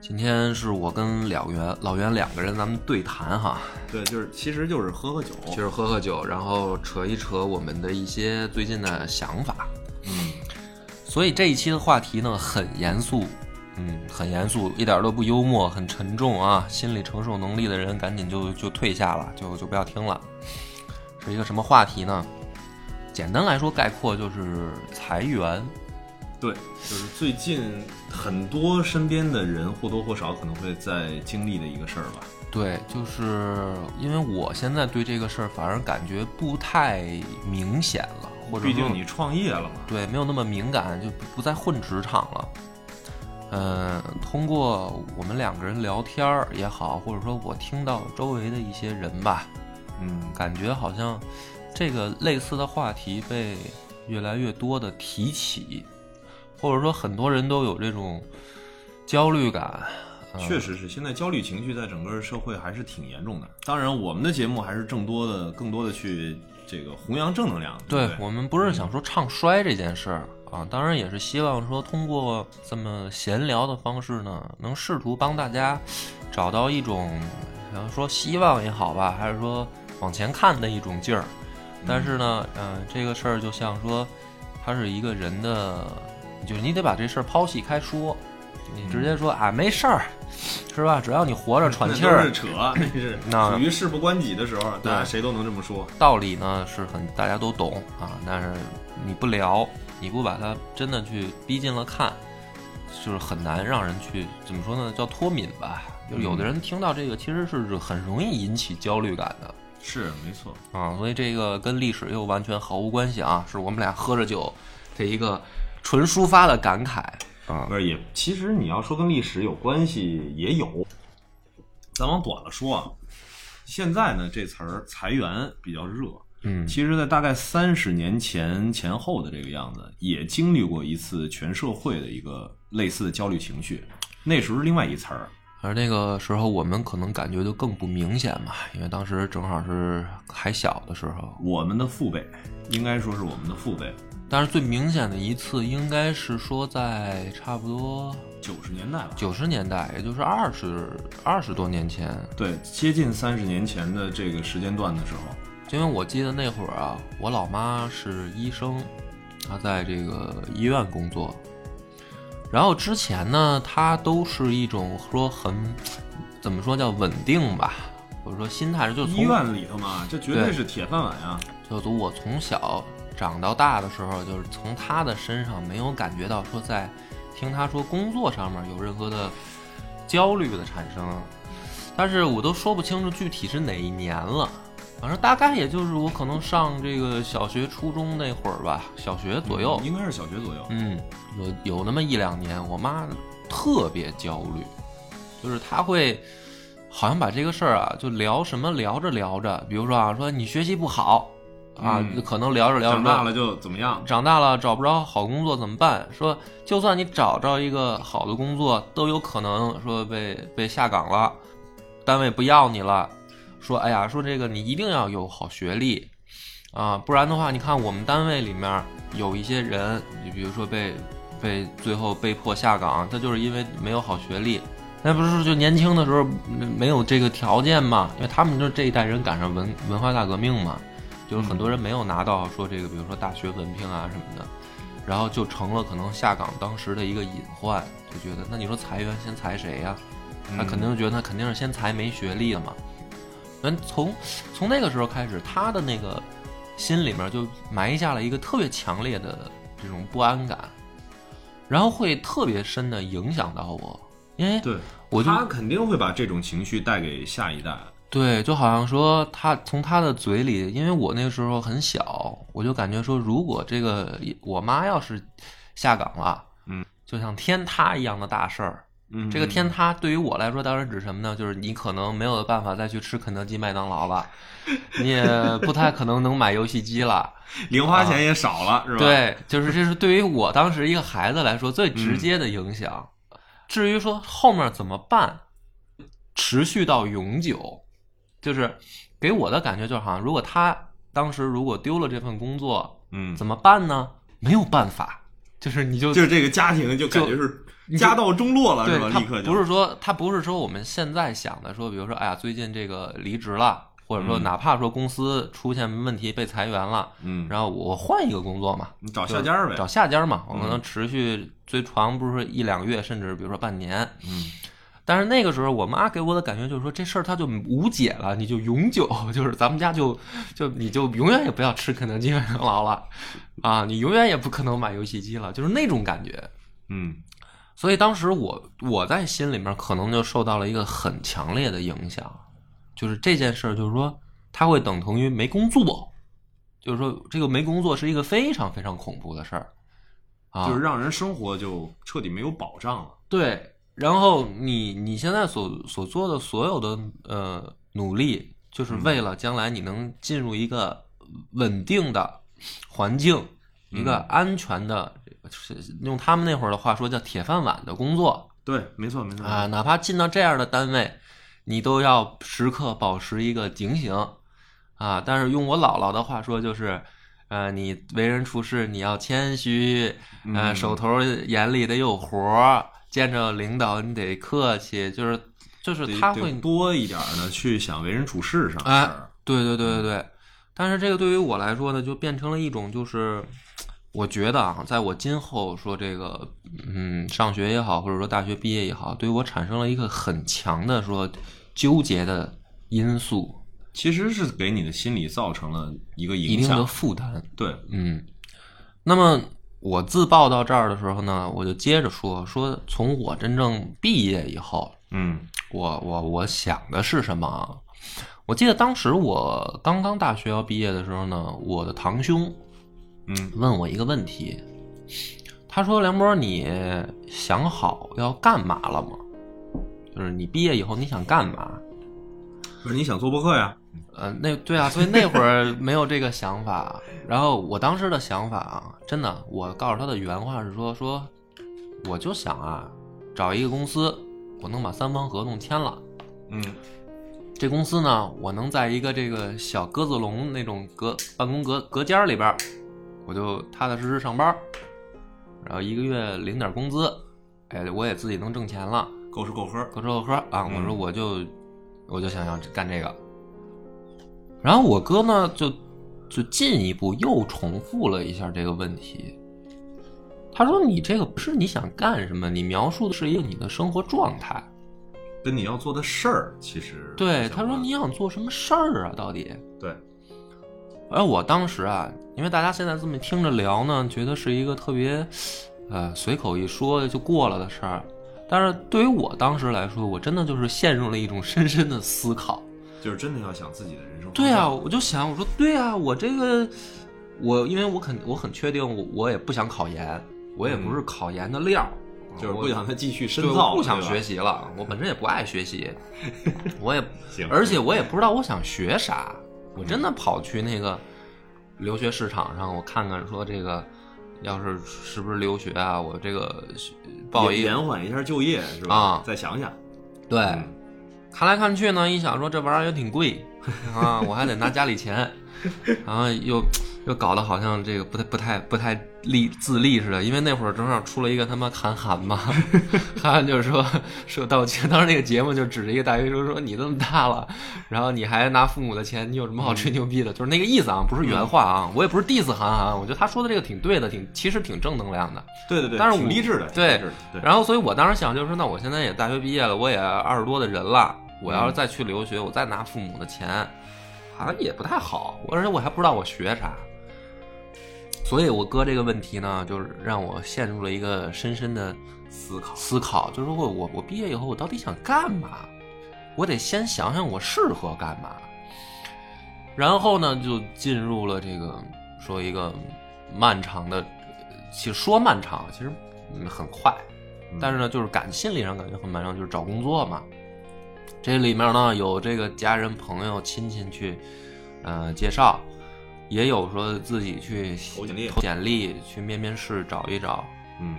今天是我跟老袁、老袁两个人咱们对谈哈，对，就是其实就是喝喝酒，就是喝喝酒，然后扯一扯我们的一些最近的想法。嗯，所以这一期的话题呢很严肃，嗯，很严肃，一点都不幽默，很沉重啊。心理承受能力的人赶紧就就退下了，就就不要听了。是一个什么话题呢？简单来说，概括就是裁员。对，就是最近很多身边的人或多或少可能会在经历的一个事儿吧。对，就是因为我现在对这个事儿反而感觉不太明显了，或者毕竟你创业了嘛。对没有那么敏感，就不不再混职场了。嗯，通过我们两个人聊天儿也好，或者说我听到周围的一些人吧，嗯，感觉好像这个类似的话题被越来越多的提起，或者说很多人都有这种焦虑感。呃确实是，现在焦虑情绪在整个社会还是挺严重的。当然，我们的节目还是更多的、更多的去这个弘扬正能量。对我们不是想说唱衰这件事儿啊，当然也是希望说通过这么闲聊的方式呢，能试图帮大家找到一种，然后说希望也好吧，还是说往前看的一种劲儿。但是呢，嗯、这个事儿就像说，它是一个人的，就是你得把这事儿抛弃开说，你直接说啊没事儿，是吧？只要你活着喘气儿那 是，扯，那是那属于事不关己的时候，大家对谁都能这么说。道理呢是很大家都懂啊，但是你不聊，你不把它真的去逼近了看，就是很难让人去怎么说呢？叫脱敏吧。就有的人听到这个，其实是很容易引起焦虑感的是没错，啊，所以这个跟历史又完全毫无关系啊，是我们俩喝着酒这一个纯抒发的感慨啊不。是也，其实你要说跟历史有关系也有。咱往短了说啊，现在呢这词儿裁员比较热，嗯其实，在大概三十年前前后的这个样子，也经历过一次全社会的一个类似的焦虑情绪。那时候是另外一词儿，而那个时候我们可能感觉就更不明显嘛，因为当时正好是还小的时候，我们的父辈，应该说是我们的父辈，但是最明显的一次应该是说在差不多九十年代吧，九十年代，也就是二十二十多年前，对，接近三十年前的这个时间段的时候，因为我记得那会儿啊，我老妈是医生，她在这个医院工作，然后之前呢，她都是一种说很怎么说叫稳定吧，或者说心态就从医院里头嘛，这绝对对是铁饭碗啊。就从我从小长到大的时候，就是从他的身上没有感觉到说在听他说工作上面有任何的焦虑的产生，但是我都说不清楚具体是哪一年了，反正大概也就是我可能上这个小学、初中那会儿吧，小学左右，应该是小学左右。嗯，有有那么一两年，我妈特别焦虑，就是她会好像把这个事儿啊，就聊什么聊着聊着，比如说啊，说你学习不好啊，嗯可能聊着聊着长大了就怎么样？长大了找不着好工作怎么办？说就算你找着一个好的工作，都有可能说被被下岗了，单位不要你了。说哎呀，说这个你一定要有好学历啊，不然的话，你看我们单位里面有一些人，你比如说被被最后被迫下岗，他就是因为没有好学历。那不是就年轻的时候没没有这个条件嘛？因为他们就这一代人赶上文文化大革命嘛，就是很多人没有拿到说这个，比如说大学文凭啊什么的，然后就成了可能下岗当时的一个隐患，就觉得那你说裁员先裁谁呀、他肯定觉得他肯定是先裁没学历的嘛。嗯，从从那个时候开始，他的那个心里面就埋下了一个特别强烈的这种不安感，然后会特别深的影响到我，因为对，我就他肯定会把这种情绪带给下一代。对，就好像说他从他的嘴里，因为我那个时候很小，我就感觉说，如果这个我妈要是下岗了，嗯，就像天塌一样的大事儿，嗯，这个天塌对于我来说，当然指什么呢？就是你可能没有办法再去吃肯德基、麦当劳了，你也不太可能能买游戏机了。零花钱也少了，是吧？，对，就是这是对于我当时一个孩子来说最直接的影响。至于说后面怎么办，持续到永久，就是给我的感觉就是好像，如果他当时如果丢了这份工作，嗯，怎么办呢？没有办法，就是你就就是这个家庭就感觉是家道中落了，是吧？立刻就不是说他不是说我们现在想的说，比如说哎呀，最近这个离职了，或者说嗯哪怕说公司出现问题被裁员了，嗯，然后我换一个工作嘛，你找下家呗，找下家嘛，我可能嗯持续最长不是一两个月，甚至比如说半年。嗯，但是那个时候，我妈给我的感觉就是说，这事儿它就无解了，你就永久，就是咱们家就就你就永远也不要吃肯德基、麦当劳了，啊，你永远也不可能买游戏机了，就是那种感觉。嗯所以当时我我在心里面可能就受到了一个很强烈的影响，就是这件事儿，就是说它会等同于没工作，就是说这个没工作是一个非常非常恐怖的事儿啊，就是让人生活就彻底没有保障了。对。然后你你现在所所做的所有的呃努力，就是为了将来你能进入一个稳定的环境，一个安全的，是用他们那会儿的话说叫铁饭碗的工作。对，没错没错啊，，哪怕进到这样的单位，你都要时刻保持一个警醒啊。但是用我姥姥的话说，就是，呃，你为人处事你要谦虚，呃，嗯手头眼里得有活儿，见着领导你得客气，就是就是他会多一点的去想为人处事上的哎。对对对对对，但是这个对于我来说呢，就变成了一种就是，我觉得啊，在我今后说这个，嗯，上学也好，或者说大学毕业也好，对我产生了一个很强的说纠结的因素，其实是给你的心理造成了一个一定的。负担。对，嗯，那么我自曝到这儿的时候呢，我就接着说，说从我真正毕业以后，嗯我我我想的是什么啊？我记得当时我刚刚大学要毕业的时候呢，我的堂兄嗯问我一个问题，他说：“梁波，你想好要干嘛了吗？就是你毕业以后你想干嘛不是你想做播客呀？？”呃，那对啊，所以那会儿没有这个想法。然后我当时的想法啊，真的，我告诉他的原话是说：“说我就想啊，找一个公司，我能把三方合同签了。”嗯这公司呢，我能在一个这个小鸽子笼那种隔办公隔隔间里边，我就踏踏实实上班，然后一个月领点工资，哎，我也自己能挣钱了，够吃够喝。够吃够喝啊！嗯我说我就我就想要干这个，然后我哥呢就就进一步又重复了一下这个问题，他说你这个不是你想干什么，你描述的是一个你的生活状态。跟你要做的事儿其实对，他说你想做什么事儿啊？到底？对，而我当时啊，因为大家现在这么听着聊呢，觉得是一个特别，呃，随口一说就过了的事儿。但是对于我当时来说，我真的就是陷入了一种深深的思考。就是真的要想自己的人生。对啊，，我就想，我说对啊，我这个，我因为我肯我很确定我，我也不想考研，我也不是考研的料儿，就是不想再继续深，造不想学习了，我本身也不爱学习，我也行。而且我也不知道我想学啥，我真的跑去那个留学市场上，我看看说这个要是是不是留学啊，我这个报一延缓一下就业是吧？啊。再想想，对，嗯看来看去呢，一想说这玩意儿也挺贵 啊，我还得拿家里钱，然后又又搞得好像这个不太不太不太立自立似的，因为那会儿正好出了一个他妈韩寒嘛，韩寒就是说说到当时那个节目就指着一个大学生说你这么大了，然后你还拿父母的钱，你有什么好吹牛逼的？就是那个意思啊，不是原话啊，我也不是 diss 韩寒，我觉得他说的这个挺对的，挺其实挺正能量的。对对对，但是我挺励志的，对挺励志的对，然后，所以我当时想就是说，那我现在也大学毕业了，我也二十多的人了，我要是再去留学，我再拿父母的钱，好像也不太好，而且我还不知道我学啥。所以我哥这个问题呢，就是让我陷入了一个深深的思考，思考，就是说我我我毕业以后我到底想干嘛？我得先想想我适合干嘛，然后呢就进入了这个说一个漫长的，其实说漫长，其实嗯很快，但是呢，就是感心理上感觉很漫长，就是找工作嘛。这里面呢有这个家人、朋友、亲戚去，呃介绍，也有说自己去投简历投简历去面面试找一找。嗯。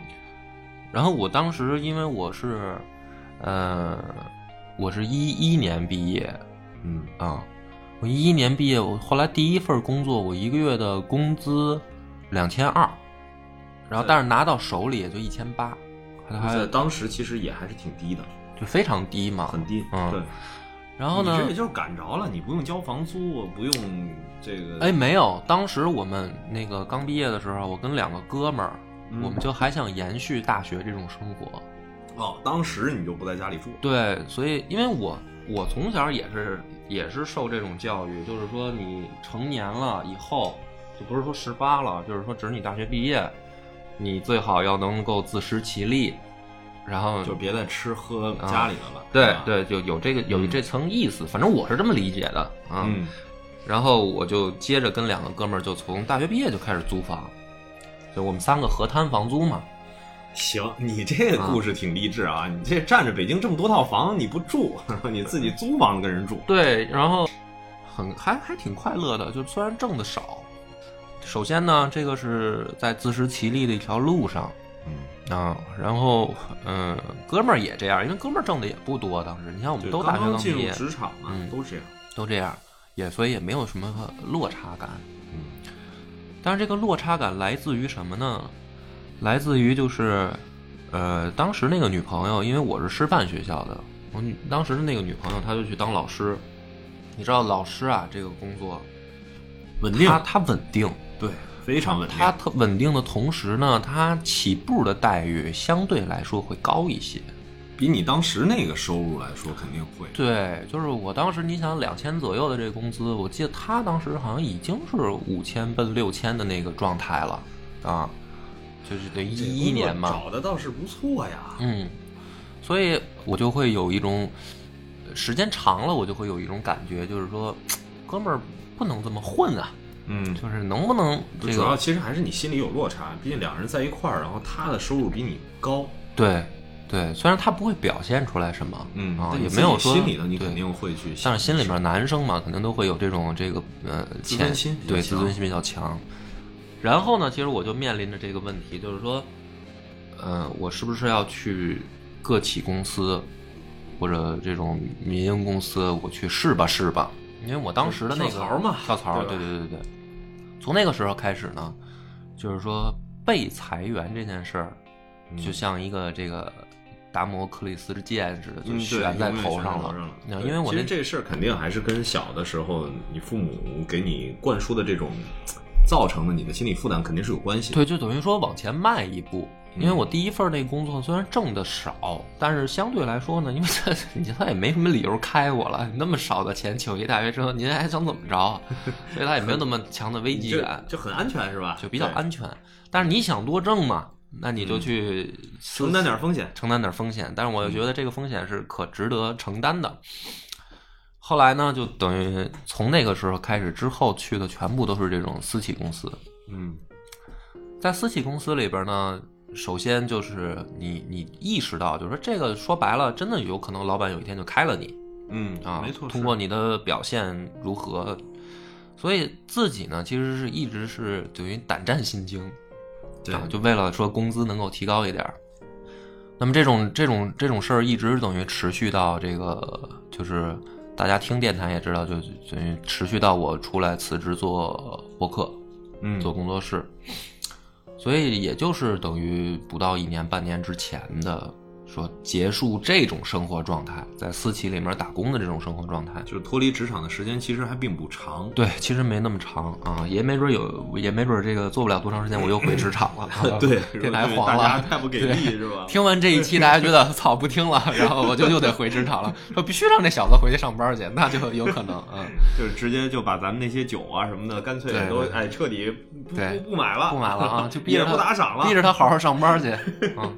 然后我当时因为我是，呃，我是一一年毕业嗯。啊，我一一年毕业，我后来第一份工作我一个月的工资两千二，然后但是拿到手里也就一千八，还在当时其实也还是挺低的，就非常低嘛，很低。嗯对。然后呢你这，也就是赶着了，你不用交房租，不用这个。哎，没有，当时我们那个刚毕业的时候，我跟两个哥们儿，嗯我们就还想延续大学这种生活。哦，当时你就不在家里住。对，所以因为我我从小也是也是受这种教育，就是说你成年了以后，就不是说十八了，就是说只是你大学毕业，你最好要能够自食其力，然后就别再吃喝家里的了。啊对，对，就有这个有这层意思，反正我是这么理解的啊。嗯然后我就接着跟两个哥们儿就从大学毕业就开始租房，就我们三个合摊房租嘛。行，你这个故事挺励志啊！你这占着北京这么多套房，你不住，你自己租房子跟人住。对，然后很还还挺快乐的，就虽然挣的少。首先呢，这个是在自食其力的一条路上嗯，啊，然后嗯，哥们儿也这样，因为哥们儿挣的也不多，当时你像我们都大学刚毕业，职场嘛，嗯都这样。都这样，也所以也没有什么落差感。嗯但是这个落差感来自于什么呢？来自于就是，呃，当时那个女朋友，因为我是师范学校的，我女当时的那个女朋友，她就去当老师。你知道老师啊，这个工作稳定她她稳定，对，非常稳定。它特稳定的同时呢，它起步的待遇相对来说会高一些。比你当时那个收入来说，肯定会。对，就是我当时你想两千左右的这个工资，我记得他当时好像已经是五千奔六千的那个状态了啊，就是对一一年嘛，找的倒是不错呀。嗯，所以我就会有一种时间长了，我就会有一种感觉，就是说，哥们儿不能这么混啊，嗯，就是能不能这主要其实还是你心里有落差，毕竟两人在一块儿，然后他的收入比你高，对对，虽然他不会表现出来什么，嗯啊，也没有说心里的你肯定会去想，但是心里面男生嘛，肯定都会有这种这个呃自尊心对自尊心比较强。然后呢，其实我就面临着这个问题，就是说，呃，我是不是要去个体公司或者这种民营公司，我去试吧试吧？因为我当时的那个跳槽嘛跳槽，对对对对对。从那个时候开始呢，就是说被裁员这件事儿，嗯就像一个这个达摩克里斯之剑似的，就悬在头上了因为我那其实这事儿肯定还是跟小的时候你父母给你灌输的这种造成的你的心理负担肯定是有关系的。对，就等于说往前迈一步。因为嗯我第一份那个工作虽然挣的少，但是相对来说呢，因为他 你他也没什么理由开我了，那么少的钱请一大学生，您还想怎么着？所以他也没有那么强的危机感，就很安全是吧？就比较安全。但是你想多挣嘛，那你就去承担点风险。承担点风险，但是我又觉得这个风险是可值得承担的。后来呢，就等于从那个时候开始之后去的全部都是这种私企公司。嗯在私企公司里边呢，首先就是你你意识到，就是说这个说白了，真的有可能老板有一天就开了你嗯啊，没错。通过你的表现如何，所以自己呢其实是一直是等于胆战心惊，对啊，就为了说工资能够提高一点儿。那么这种这种这种事儿一直等于持续到这个，就是大家听电台也知道，就等于持续到我出来辞职做播客，嗯做工作室，所以也就是等于不到一年半年之前的说结束这种生活状态，在私企里面打工的这种生活状态。就是脱离职场的时间其实还并不长。对，其实没那么长啊，也没准有，也没准这个做不了多长时间，我又回职场了。啊对，电台是吧黄了。太不给力是吧？听完这一期，大家觉得 操不听了，然后我就又得回职场了，说必须让这小子回去上班去，那就有可能，嗯，就是直接就把咱们那些酒啊什么的，干脆都哎彻底不对不不买了，不买了啊，就逼着不打赏了，逼着他好好上班去。嗯，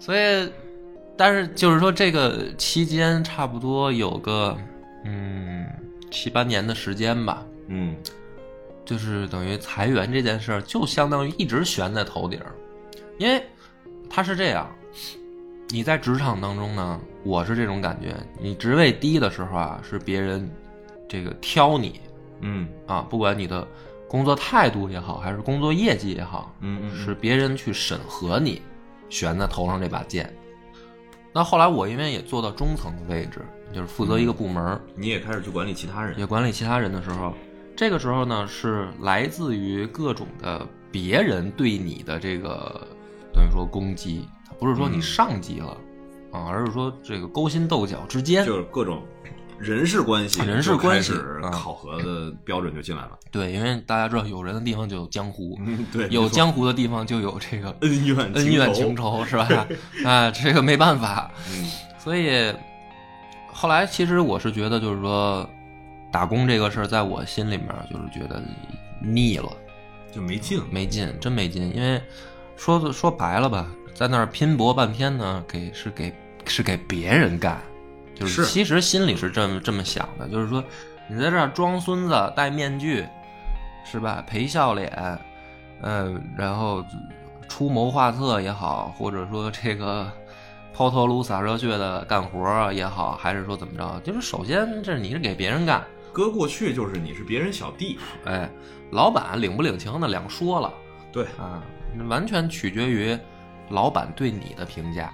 所以，但是就是说，这个期间差不多有个嗯七八年的时间吧，嗯。就是等于裁员这件事儿，就相当于一直悬在头顶儿，因为他是这样，你在职场当中呢，我是这种感觉，你职位低的时候啊，是别人这个挑你嗯。啊，不管你的工作态度也好，还是工作业绩也好，嗯嗯，是别人去审核你，悬在头上这把剑。那后来我因为也做到中层的位置，就是负责一个部门儿，你也开始去管理其他人，也管理其他人的时候，这个时候呢是来自于各种的别人对你的这个等于说攻击，不是说你嗯。上级了、啊，而是说这个勾心斗角之间，就是各种人事关系，人事关系考核的标准就进来了。对，因为大家知道有人的地方就有江湖，嗯，对，有江湖的地方就有这个恩怨恩怨情仇。是吧？啊，这个没办法，嗯所以后来其实我是觉得，就是说打工这个事儿，在我心里面就是觉得腻了。就没劲。没劲，真没劲。因为说说白了吧，在那儿拼搏半天呢，给是给是给别人干，就是是其实心里是这么这么想的，就是说你在这儿装孙子，戴面具，是吧？陪笑脸，呃，然后出谋划策也好，或者说这个抛头颅洒热血的干活儿也好，还是说怎么着，就是首先这你是给别人干，搁过去就是你是别人小弟，哎，老板领不领情的两说了。对，啊，完全取决于老板对你的评价。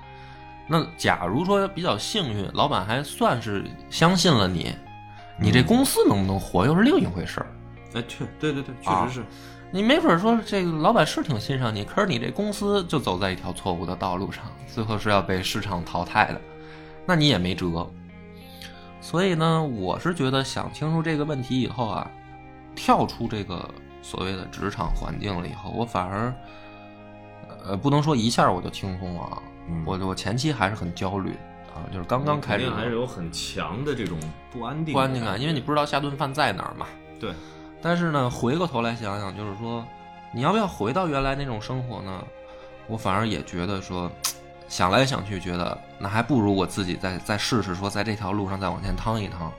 那假如说比较幸运，老板还算是相信了你，你这嗯公司能不能活又是另一回事儿。哎，确对对对，确啊实是。你没准说这个老板是挺欣赏你，可是你这公司就走在一条错误的道路上，最后是要被市场淘汰的，那你也没辙。所以呢，我是觉得想清楚这个问题以后啊，跳出这个所谓的职场环境了以后，我反而，呃，不能说一下我就轻松了啊，嗯我我前期还是很焦虑啊，就是刚刚开始肯定还是有很强的这种不安定不安定感，感，因为你不知道下顿饭在哪儿嘛。对，但是呢，回过头来想想，就是说，你要不要回到原来那种生活呢？我反而也觉得说，想来想去，觉得那还不如我自己再再试试，说在这条路上再往前趟一趟，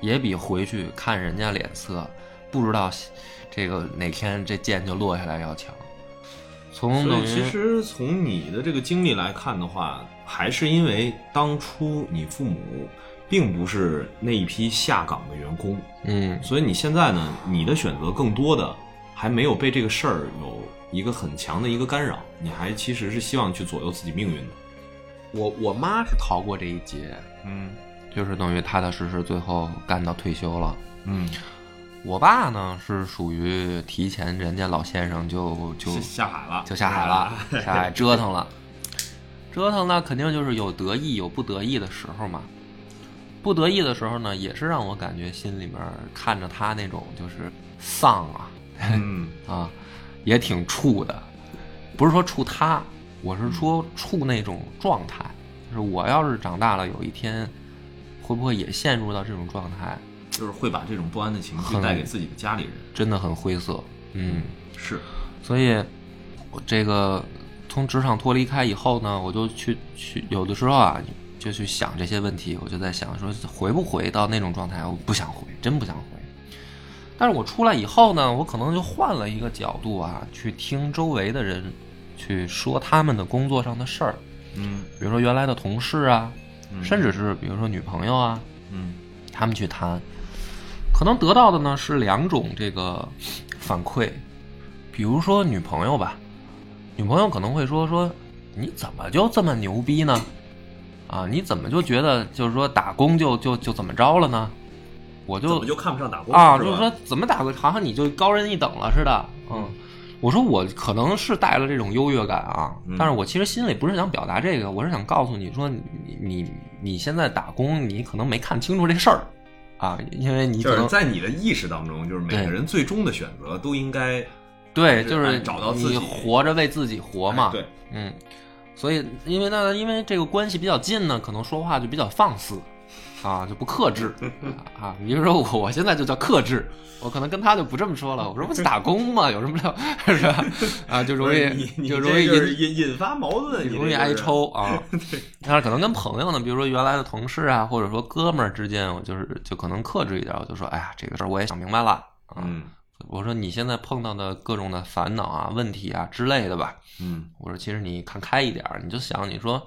也比回去看人家脸色，不知道这个哪天这剑就落下来要强。从所以其实从你的这个经历来看的话，还是因为当初你父母并不是那一批下岗的员工，嗯所以你现在呢，你的选择更多的还没有被这个事儿有一个很强的一个干扰，你还其实是希望去左右自己命运的。我我妈是逃过这一劫，嗯就是等于踏踏实实最后干到退休了。嗯，我爸呢是属于提前人家老先生就就下海了，就下海了，下海折腾了，折腾那肯定就是有得意有不得意的时候嘛。不得意的时候呢，也是让我感觉心里面看着他那种就是丧啊嗯 啊，也挺怵的。不是说怵他，我是说怵那种状态。就是我要是长大了，有一天会不会也陷入到这种状态？就是会把这种不安的情绪带给自己的家里人。真的很灰色。嗯，是，所以，我这个从职场脱离开以后呢，我就去去有的时候啊，就去想这些问题。我就在想说，回不回到那种状态？我不想回，真不想回。但是我出来以后呢，我可能就换了一个角度啊，去听周围的人去说他们的工作上的事儿，嗯比如说原来的同事啊，嗯甚至是比如说女朋友啊，嗯他们去谈，可能得到的呢是两种这个反馈，比如说女朋友吧，女朋友可能会说说你怎么就这么牛逼呢？啊，你怎么就觉得就是说打工就就就怎么着了呢？我就怎么就看不上打工啊，就是说怎么打工好像你就高人一等了似的，嗯。我说我可能是带了这种优越感啊，嗯但是我其实心里不是想表达这个，我是想告诉你说你你你现在打工，你可能没看清楚这事儿啊，因为你可能就是在你的意识当中，就是每个人最终的选择都应该对，就是哎找到自己活着为自己活嘛，哎对，嗯，所以因为那，因为这个关系比较近呢，可能说话就比较放肆，啊，就不克制 啊。比如说我，我现在就叫克制，我可能跟他就不这么说了。我说不是打工嘛，有什么了是吧？啊，就容易就容易引引引发矛盾，容易挨。抽 啊。但是可能跟朋友呢，比如说原来的同事啊，或者说哥们儿之间，我就是就可能克制一点，我就说，哎呀，这个事儿我也想明白了啊。嗯我说你现在碰到的各种的烦恼啊、问题啊之类的吧，嗯我说其实你看开一点儿，你就想你说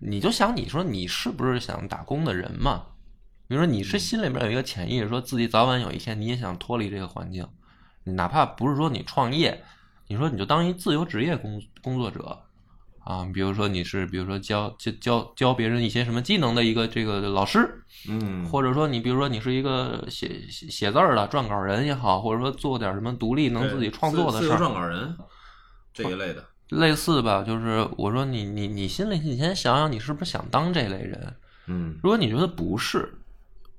你就想，你说你是不是想打工的人嘛？比如说你是心里边有一个潜意识，说自己早晚有一天你也想脱离这个环境，你哪怕不是说你创业，你说你就当一自由职业工工作者啊，比如说你是比如说教教教教别人一些什么技能的一个这个老师，嗯，或者说你比如说你是一个写写写字儿的撰稿人也好，或者说做点什么独立能自己创作的事儿，撰稿人这一类的，类似吧，就是我说你你你心里你先想想，你是不是想当这类人？嗯如果你觉得不是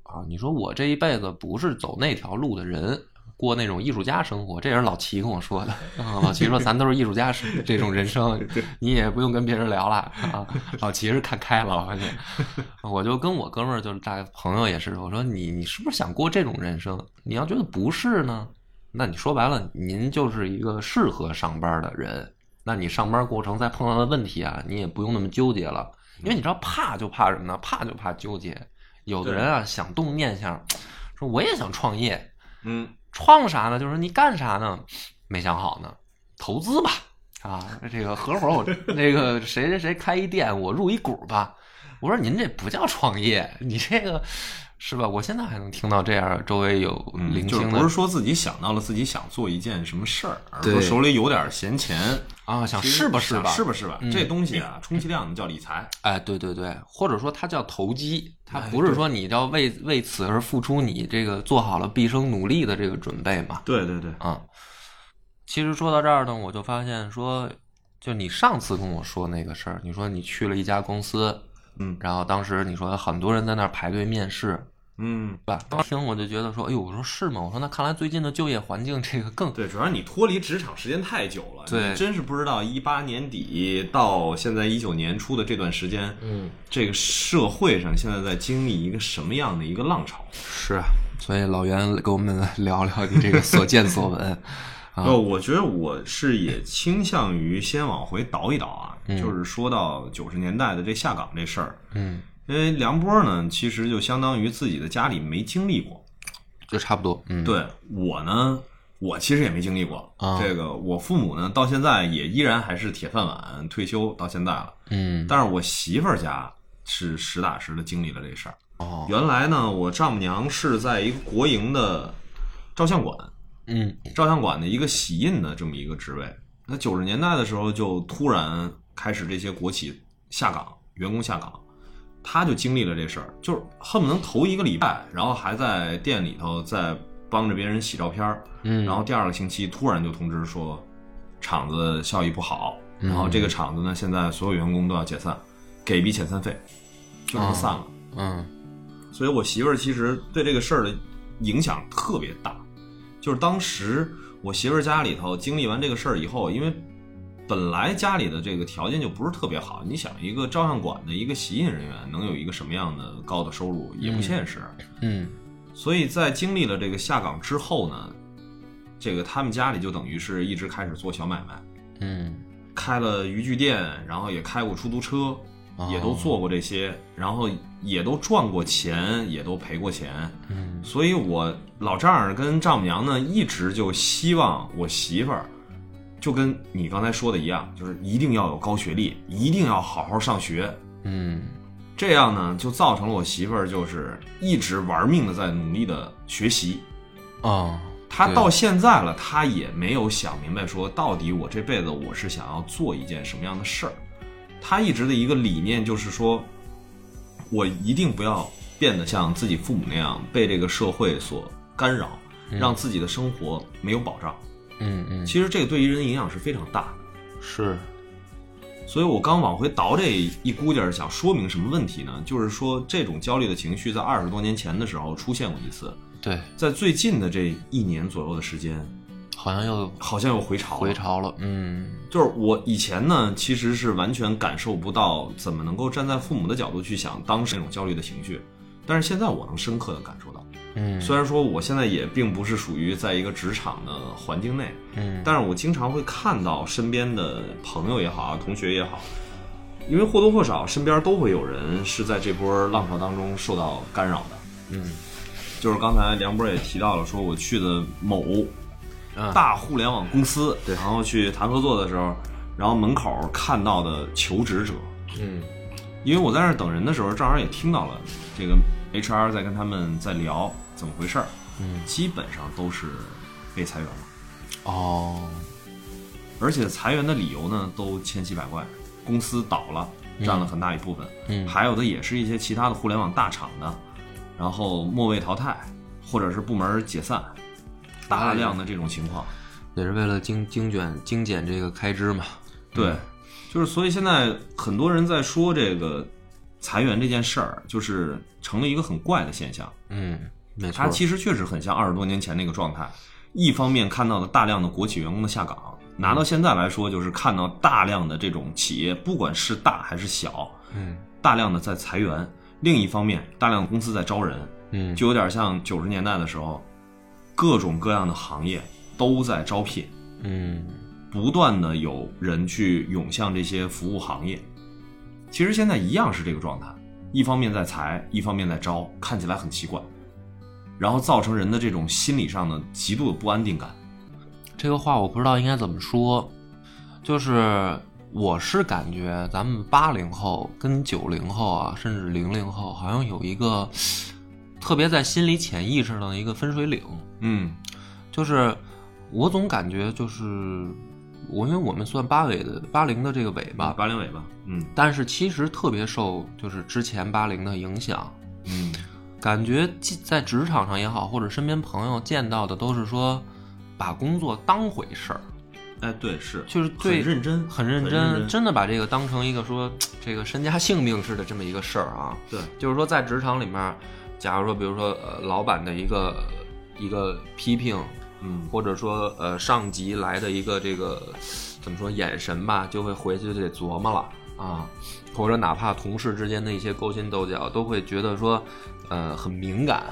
啊，你说我这一辈子不是走那条路的人，过那种艺术家生活，这也是老齐跟我说的啊。老齐说咱都是艺术家生这种人生，你也不用跟别人聊了啊。老齐是看开了，我发现，我就跟我哥们儿就是大概朋友也是，我说你你是不是想过这种人生？你要觉得不是呢，那你说白了，您就是一个适合上班的人。那你上班过程再碰到的问题啊，你也不用那么纠结了，因为你知道怕就怕什么呢？怕就怕纠结。有的人啊想动念想，说我也想创业，嗯创啥呢？就是你干啥呢？没想好呢，投资吧，啊，这个合伙我 那个谁谁谁开一店，我入一股吧。我说您这不叫创业，你这个是吧？我现在还能听到这样，周围有嗯，零星的、就是不是说自己想到了自己想做一件什么事儿，而是说手里有点闲钱，啊，想试吧试吧？试吧试吧？嗯这东西啊，充其量叫理财。哎，对对对，或者说它叫投机，它哎不是说你要为为此而付出你这个做好了毕生努力的这个准备嘛。对对对，啊，其实说到这儿呢，我就发现说，就你上次跟我说那个事儿，你说你去了一家公司，嗯然后当时你说很多人在那儿排队面试，嗯，对吧？当时听我就觉得说，哎呦，我说是吗？我说那看来最近的就业环境这个更对，主要你脱离职场时间太久了，对你真是不知道一八年底到现在一九年初的这段时间，嗯这个社会上现在在经历一个什么样的一个浪潮？是啊，所以老袁给我们聊聊你这个所见所闻 啊。呃，我觉得我是也倾向于先往回倒一倒啊，嗯。就是说到九十年代的这下岗这事儿，嗯，因为梁波呢，其实就相当于自己的家里没经历过。就差不多，嗯，对我呢，我其实也没经历过。啊。这个我父母呢，到现在也依然还是铁饭碗，退休到现在了。嗯，但是我媳妇儿家是实打实的经历了这事儿。哦，原来呢，我丈母娘是在一个国营的照相馆，嗯。照相馆的一个洗印的这么一个职位。那九十年代的时候，就突然开始这些国企下岗，员工下岗，他就经历了这事儿，就是恨不能头一个礼拜，然后还在店里头在帮着别人洗照片儿，嗯，然后第二个星期突然就通知说，厂子效益不好，嗯。然后这个厂子呢现在所有员工都要解散，给一笔遣散费，就这么散了。嗯。所以我媳妇儿其实对这个事儿的影响特别大，就是当时我媳妇儿家里头经历完这个事儿以后，因为本来家里的这个条件就不是特别好，你想一个照相馆的一个洗印人员能有一个什么样的高的收入也不现实，嗯。所以在经历了这个下岗之后呢，这个他们家里就等于是一直开始做小买卖，嗯。开了渔具店，然后也开过出租车，哦也都做过这些，然后也都赚过钱，也都赔过钱。嗯所以我老丈人跟丈母娘呢，一直就希望我媳妇儿，就跟你刚才说的一样，就是一定要有高学历，一定要好好上学。嗯这样呢，就造成了我媳妇儿就是一直玩命的在努力的学习。哦，对她到现在了，她也没有想明白说，到底我这辈子我是想要做一件什么样的事儿。她一直的一个理念就是说，我一定不要变得像自己父母那样被这个社会所干扰，让自己的生活没有保障。嗯嗯其实这个对于人影响是非常大的。是所以我刚往回倒这一估计儿，想说明什么问题呢？就是说，这种焦虑的情绪在二十多年前的时候出现过一次，对，在最近的这一年左右的时间，好像又好像又回潮了。回潮了，嗯就是我以前呢，其实是完全感受不到怎么能够站在父母的角度去想当时那种焦虑的情绪，但是现在我能深刻的感受到。嗯虽然说我现在也并不是属于在一个职场的环境内，嗯但是我经常会看到身边的朋友也好啊，同学也好，因为或多或少身边都会有人是在这波浪潮当中受到干扰的。嗯就是刚才梁波也提到了，说我去的某嗯大互联网公司，对，然后去谈合作的时候，然后门口看到的求职者，嗯。因为我在那儿等人的时候，正好也听到了这个 HR 在跟他们在聊怎么回事儿，嗯，基本上都是被裁员了，哦，而且裁员的理由呢都千奇百怪，公司倒了占了很大一部分，嗯。还有的也是一些其他的互联网大厂的，然后末位淘汰，或者是部门解散，大量的这种情况。也是为了精精简精简这个开支嘛。对，就是所以现在很多人在说这个裁员这件事儿，就是成了一个很怪的现象。嗯，没错它。其实确实很像二十多年前那个状态。一方面看到了大量的国企员工的下岗，拿到现在来说，就是看到大量的这种企业，不管是大还是小，嗯大量的在裁员；另一方面，大量的公司在招人，嗯，就有点像九十年代的时候，各种各样的行业都在招聘，嗯不断的有人去涌向这些服务行业。其实现在一样是这个状态，一方面在裁，一方面在招，看起来很奇怪，然后造成人的这种心理上的极度的不安定感。这个话我不知道应该怎么说，就是我是感觉咱们八零后跟九零后啊，甚至零零后，好像有一个特别在心理潜意识上的一个分水岭，嗯。就是我总感觉就是我，因为我们算八尾的八零的这个尾巴，八零尾巴，嗯。但是其实特别受就是之前八零的影响，嗯。感觉既在职场上也好，或者身边朋友见到的都是说把工作当回事儿，哎，对，是就是对很认真，很认真，认真的把这个当成一个说这个身家性命似的这么一个事儿啊。对，就是说在职场里面，假如说比如说呃老板的一个一个批评，嗯。或者说呃上级来的一个这个怎么说眼神吧，就会回去就得琢磨了。啊，或者哪怕同事之间的一些勾心斗角，都会觉得说呃很敏感，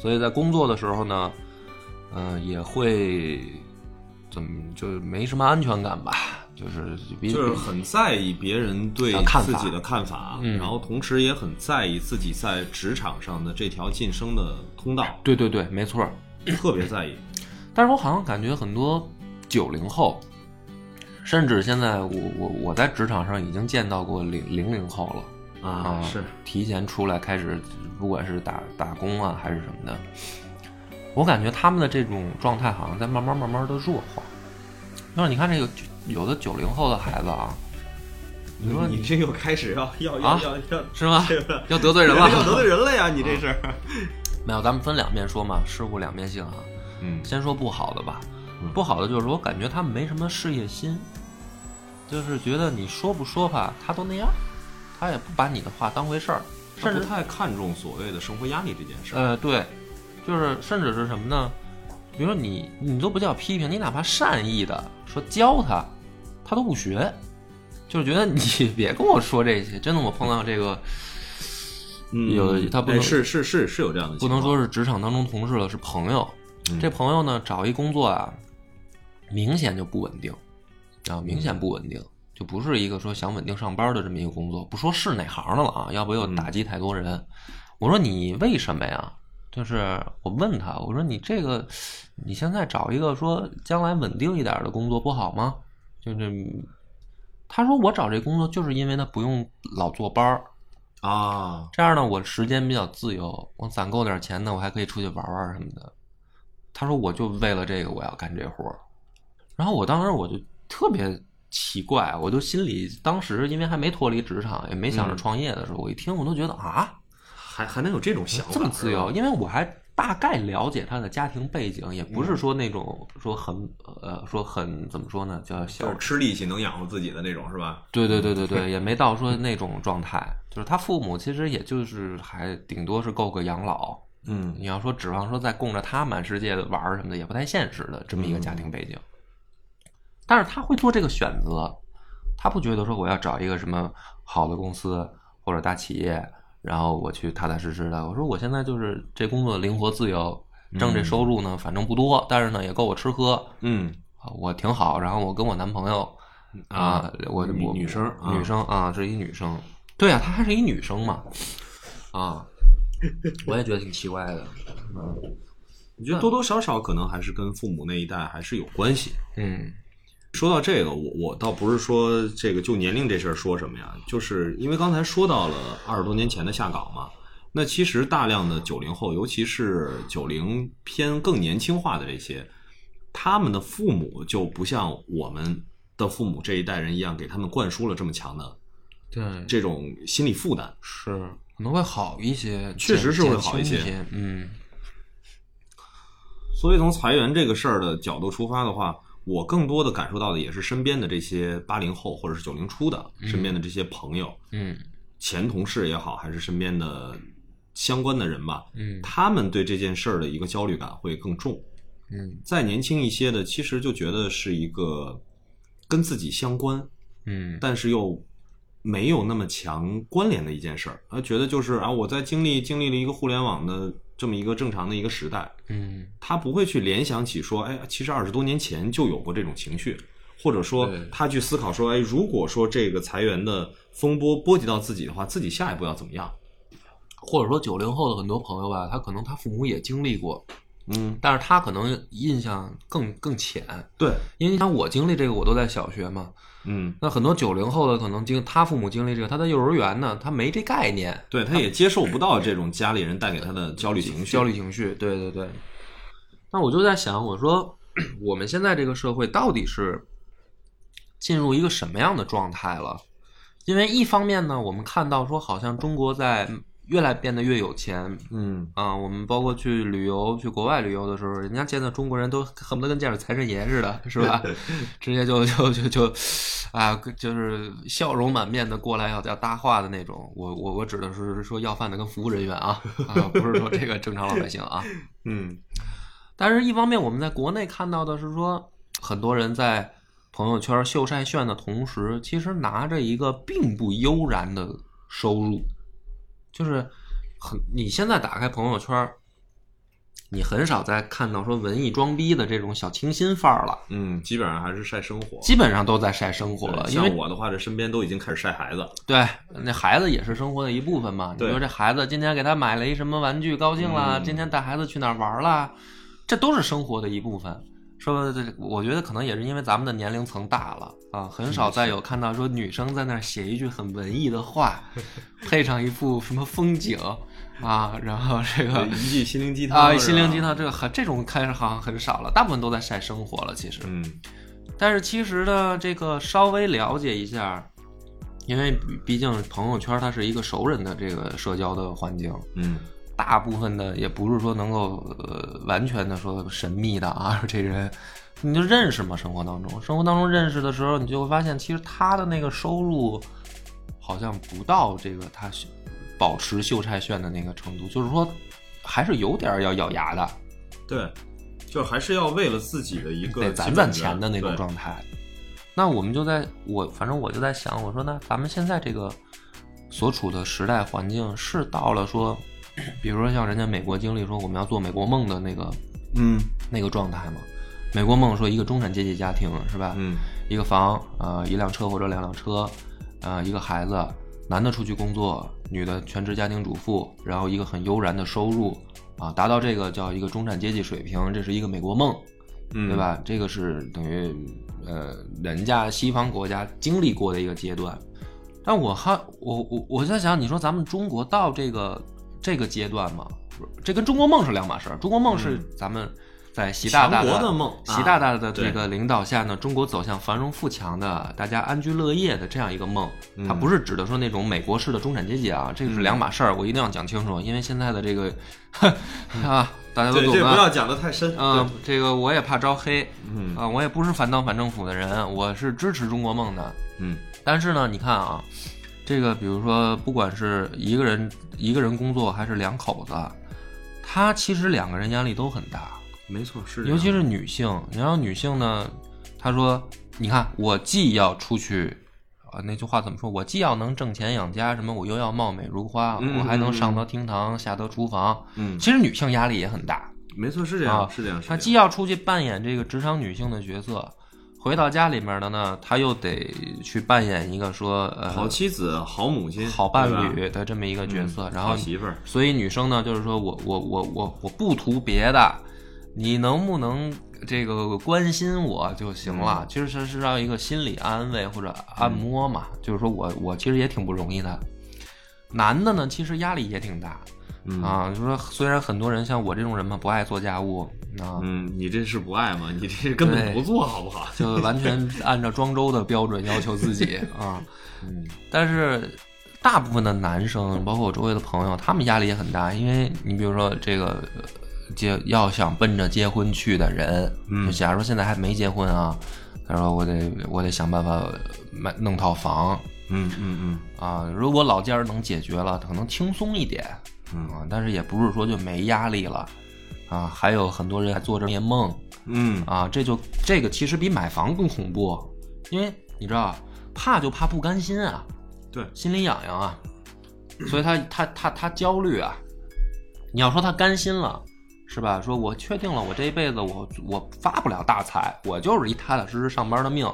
所以在工作的时候呢，呃也会怎么就没什么安全感吧，就是就是很在意别人对自己的看法，嗯然后同时也很在意自己在职场上的这条晋升的通道，对对对，没错。特别在意。但是我好像感觉很多九零后，甚至现在我我我在职场上已经见到过零零零后了啊是提前出来开始，不管是打打工啊还是什么的，我感觉他们的这种状态好像在慢慢慢慢的弱化。就是你看这个有的九零后的孩子啊，你说你这又开始要要啊要要是吗？要得罪人了？要得罪人了呀！你这是，没有，咱们分两面说嘛，事物两面性啊。嗯先说不好的吧嗯，不好的就是我感觉他们没什么事业心，就是觉得你说不说吧，他都那样，他也不把你的话当回事儿，甚至太看重所谓的生活压力这件事儿。呃对，就是甚至是什么呢？比如说你你都不叫批评，你哪怕善意的说教他，他都不学，就是觉得你 别跟我说这些。真的，我碰到这个嗯有他不能哎是是是是有这样的不能说是职场当中同事了，是朋友。嗯这朋友呢，找一工作啊，明显就不稳定，啊，明显不稳定，就不是一个说想稳定上班的这么一个工作。不说是哪行的了啊，要不又打击太多人。我说你为什么呀？就是我问他，我说你这个，你现在找一个说将来稳定一点的工作不好吗？就是他说我找这工作就是因为他不用老坐班儿，啊，这样呢，我时间比较自由，我攒够点钱呢，我还可以出去玩玩什么的。他说我就为了这个我要干这活儿，然后我当时我就特别奇怪，我就心里当时因为还没脱离职场，也没想着嗯创业的时候，我一听我都觉得啊，还还能有这种想法，这么自由，因为我还大概了解他的家庭背景，也不是说那种说很呃说很怎么说呢，叫小就是吃力气能养活自己的那种，是吧？对对对对对，也没到说那种状态，就是他父母其实也就是还顶多是够个养老。嗯你要说指望说再供着他满世界的玩什么的，也不太现实的这么一个家庭背景。但是他会做这个选择，他不觉得说我要找一个什么好的公司或者大企业，然后我去踏踏实实的。我说我现在就是这工作灵活自由，挣这收入呢，反正不多，但是呢也够我吃喝，嗯啊我挺好。然后我跟我男朋友啊，我我女女生啊女生啊，是一女生，对啊，她还是一女生嘛，啊，我也觉得挺奇怪的，嗯我觉得多多少少可能还是跟父母那一代还是有关系。嗯，说到这个，我我倒不是说这个就年龄这事儿说什么呀，就是因为刚才说到了二十多年前的下岗嘛，那其实大量的九零后，尤其是九零偏更年轻化的这些，他们的父母就不像我们的父母这一代人一样，给他们灌输了这么强的对，这种心理负担。是可能会好一些，确实是会好一些。嗯所以从裁员这个事儿的角度出发的话，我更多的感受到的也是身边的这些八零后或者是九零初的身边的这些朋友、嗯。前同事也好，还是身边的相关的人吧，嗯。他们对这件事儿的一个焦虑感会更重。嗯。再年轻一些的，其实就觉得是一个跟自己相关，嗯。但是又没有那么强关联的一件事儿，而觉得就是啊，我在经历经历了一个互联网的这么一个正常的一个时代，嗯他不会去联想起说，哎，其实二十多年前就有过这种情绪，或者说他去思考说，哎，如果说这个裁员的风波波及到自己的话，自己下一步要怎么样？或者说九零后的很多朋友吧，他可能他父母也经历过，嗯，但是他可能印象更更浅，对，因为你想我经历这个，我都在小学嘛。嗯，那很多九零后的可能经他父母经历这个，他在幼儿园呢，他没这概念，对，他也接受不到这种家里人带给他的焦虑情绪，焦虑情绪，对对对。那我就在想，我说 我们现在这个社会到底是进入一个什么样的状态了？因为一方面呢，我们看到说好像中国在越来变得越有钱，嗯，啊，我们包括去旅游、去国外旅游的时候，人家见到中国人都恨不得跟见着财神爷似的，是吧？直接就就就就，啊，就是笑容满面的过来要要搭话的那种。我我我指的是说要饭的跟服务人员啊啊，不是说这个正常老百姓啊。嗯，但是，一方面我们在国内看到的是说，很多人在朋友圈秀晒炫的同时，其实拿着一个并不悠然的收入，就是很你现在打开朋友圈，你很少再看到说文艺装逼的这种小清新范儿了，嗯，基本上还是晒生活。基本上都在晒生活了，因为像我的话，这身边都已经开始晒孩子。对，那孩子也是生活的一部分嘛。你对说这孩子今天给他买了一什么玩具，高兴了；嗯今天带孩子去哪儿玩了，这都是生活的一部分。说这，我觉得可能也是因为咱们的年龄层大了啊，很少再有看到说女生在那儿写一句很文艺的话，配上一幅什么风景啊，然后这个一句心灵鸡汤啊心灵鸡汤，这个很这种开始好像很少了，大部分都在晒生活了。其实，嗯但是其实呢，这个稍微了解一下，因为毕毕竟朋友圈它是一个熟人的这个社交的环境，嗯大部分的也不是说能够呃完全的说神秘的啊，这人你就认识嘛，生活当中，生活当中认识的时候，你就会发现，其实他的那个收入好像不到这个他保持秀才炫的那个程度，就是说还是有点儿要咬牙的，对，就还是要为了自己的一个得攒攒钱的那种状态。那我们就在我反正我就在想，我说那咱们现在这个所处的时代环境是到了说，比如说像人家美国经历说我们要做美国梦的那个嗯那个状态嘛。美国梦说一个中产阶级家庭是吧？嗯一个房啊、呃一辆车或者两辆车，啊，一个孩子，男的出去工作，女的全职家庭主妇，然后一个很悠然的收入啊，达到这个叫一个中产阶级水平，这是一个美国梦。嗯，对？吧？这个是等于呃，人家西方国家经历过的一个阶段。但我还我我我在想，你说咱们中国到这个这个阶段嘛？这跟中国梦是两码事儿。中国梦是咱们在习大大的梦啊习大大的这个领导下呢，中国走向繁荣富强的、大家安居乐业的这样一个梦。嗯它不是指的说那种美国式的中产阶级啊，这个是两码事儿，我一定要讲清楚，因为现在的这个 啊，大家都对，懂的。这不要讲的太深。嗯，这个我也怕招黑，嗯啊，我也不是反党反政府的人，我是支持中国梦的。嗯但是呢，你看啊，这个比如说，不管是一个人一个人工作，还是两口子，他其实两个人压力都很大，没错，是尤其是女性。然后女性呢，她说：“你看，我既要出去。”啊，那句话怎么说？我既要能挣钱养家，什么我又要貌美如花，嗯我还能嗯上得厅堂，下得厨房。嗯，其实女性压力也很大，没错，是这啊样，是这样。是这样她既要出去扮演这个职场女性的角色，回到家里面的呢，他又得去扮演一个说呃好妻子、好母亲、好伴侣的这么一个角色，嗯然后好媳妇儿，所以女生呢，就是说我我我我我不图别的，你能不能这个关心我就行了，其实是是要一个心理安慰或者按摩嘛。就是说我我其实也挺不容易的。男的呢，其实压力也挺大嗯啊。就是说，虽然很多人像我这种人嘛，不爱做家务啊，嗯，你这是不爱吗？你这根本不做好不好？就完全按照庄周的标准要求自己 啊。嗯但是大部分的男生，包括我周围的朋友，他们压力也很大，因为你比如说这个呃结要想奔着结婚去的人，嗯就假如说现在还没结婚啊，他说我得我得想办法买弄套房嗯嗯嗯啊，如果老家儿能解决了，可能轻松一点嗯啊，但是也不是说就没压力了啊，还有很多人还做着夜梦嗯啊，这就这个其实比买房更恐怖，因为你知道怕就怕不甘心啊。对，心里痒痒啊，所以他他他他焦虑啊。你要说他甘心了，是吧？说我确定了，我这一辈子我我发不了大财，我就是一踏踏实实上班的命。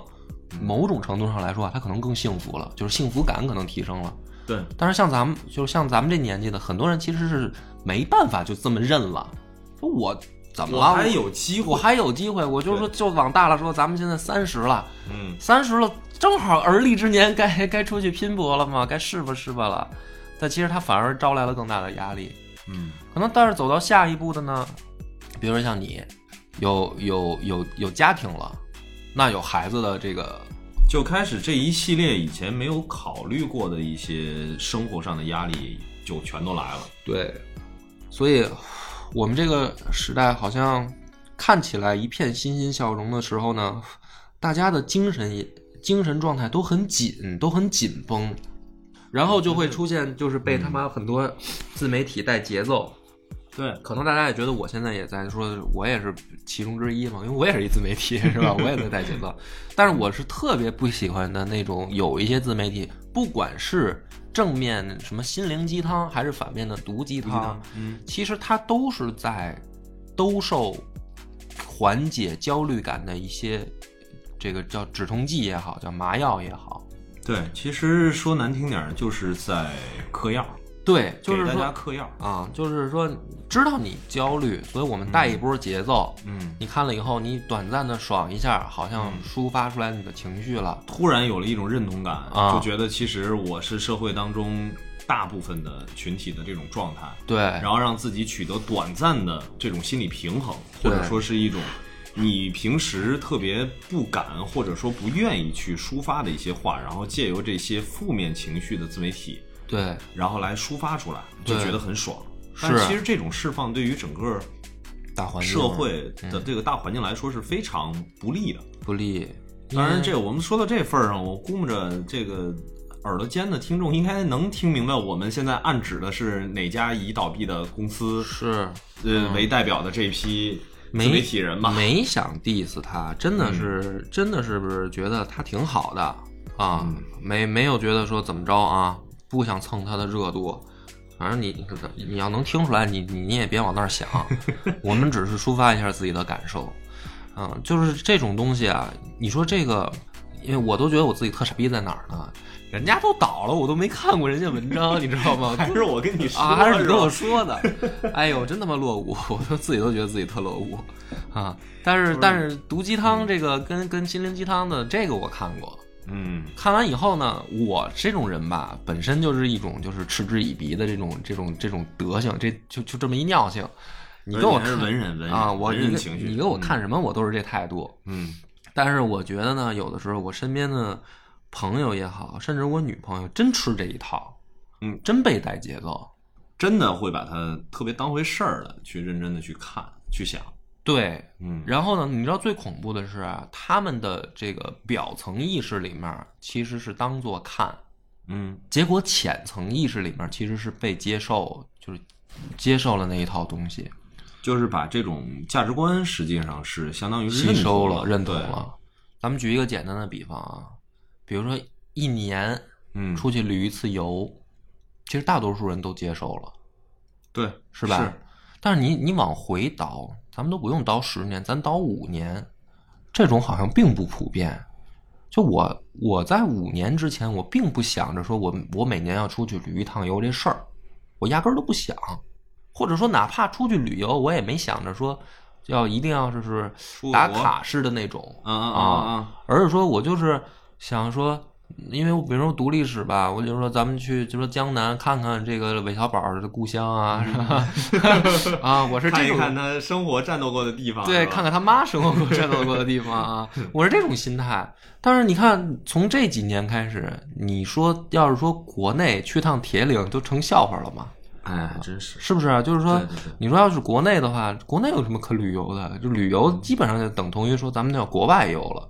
某种程度上来说啊，他可能更幸福了，就是幸福感可能提升了。对，但是像咱们，就是像咱们这年纪的很多人，其实是没办法就这么认了。说我怎么了？我还有机会，我还有机会，我就说就往大了说，咱们现在三十了，嗯三十了，正好而立之年，该该出去拼搏了嘛，该试吧试吧了。但其实他反而招来了更大的压力。嗯可能但是走到下一步的呢，比如说像你，有有有有家庭了，那有孩子的这个，就开始这一系列以前没有考虑过的一些生活上的压力就全都来了。对，所以我们这个时代好像看起来一片欣欣向荣的时候呢，大家的精神也精神状态都很紧，都很紧绷，然后就会出现就是被他妈很多自媒体带节奏。对，可能大家也觉得我现在也在说，我也是其中之一嘛，因为我也是一自媒体，是吧？我也在带节奏，但是我是特别不喜欢的那种，有一些自媒体，不管是正面什么心灵鸡汤，还是反面的毒鸡汤，嗯其实它都是在兜售缓解焦虑感的一些这个叫止痛剂也好，叫麻药也好，对，其实说难听点儿，就是在嗑药，对，就是给大家说嗑药。啊，就是说知道你焦虑，所以我们带一波节奏。嗯，你看了以后，你短暂的爽一下，好像抒发出来你的情绪了。突然有了一种认同感，啊就觉得其实我是社会当中大部分的群体的这种状态，对，然后让自己取得短暂的这种心理平衡，或者说是一种你平时特别不敢或者说不愿意去抒发的一些话，然后借由这些负面情绪的自媒体，对，然后来抒发出来，就觉得很爽。但其实这种释放对于整个大环境社会的这个大环境来说是非常不利的。不利。当然，这我们说到这份儿上，我估摸着这个耳朵尖的听众应该能听明白，我们现在暗指的是哪家已倒闭的公司，是呃，为代表的这批自媒体人吧。没想 diss 他，真的是、真的是不是觉得他挺好的啊？嗯没没有觉得说怎么着啊？不想蹭他的热度。反正你你要能听出来，你你你也别往那儿想，我们只是抒发一下自己的感受，嗯，就是这种东西啊。你说这个，因为我都觉得我自己特傻逼在哪儿呢？人家都倒了，我都没看过人家文章，你知道吗？还是我跟你说，啊，还是你跟我说的，哎呦，真他妈落伍，我都自己都觉得自己特落伍啊。但是但是毒鸡汤这个跟跟心灵鸡汤的这个我看过，嗯，看完以后呢，我这种人吧，本身就是一种就是嗤之以鼻的这种这种这种德行，这就就这么一尿性。你跟我看文人文啊，我文你跟人情绪你给我看什么，我都是这态度。嗯但是我觉得呢，有的时候我身边的朋友也好，甚至我女朋友真吃这一套，嗯，真被带节奏。真的会把它特别当回事儿的去认真的去看去想。对，嗯。然后呢，你知道最恐怖的是啊，他们的这个表层意识里面其实是当做看，嗯。结果浅层意识里面其实是被接受，就是接受了那一套东西，就是把这种价值观实际上是相当于吸收了、认同了。咱们举一个简单的比方啊，比如说一年嗯，出去旅一次游，其实大多数人都接受了，对是吧？但是你你往回倒，咱们都不用倒十年，咱倒五年，这种好像并不普遍。就我我在五年之前，我并不想着说我我每年要出去旅一趟游这事儿，我压根儿都不想，或者说哪怕出去旅游，我也没想着说要一定要就是打卡式的那种，啊啊啊！而是说我就是想说，因为我比如说读历史吧，我就说咱们去就说江南看看这个韦小宝的故乡啊，是吧？啊，我是这种看看他生活战斗过的地方，对，看看他妈生活过、战斗过的地方啊，我是这种心态。但是你看，从这几年开始，你说要是说国内去趟铁岭都成笑话了吗？哎，真是是不是啊？就是说对对对，你说要是国内的话，国内有什么可旅游的？就旅游基本上就等同于说咱们叫国外游了。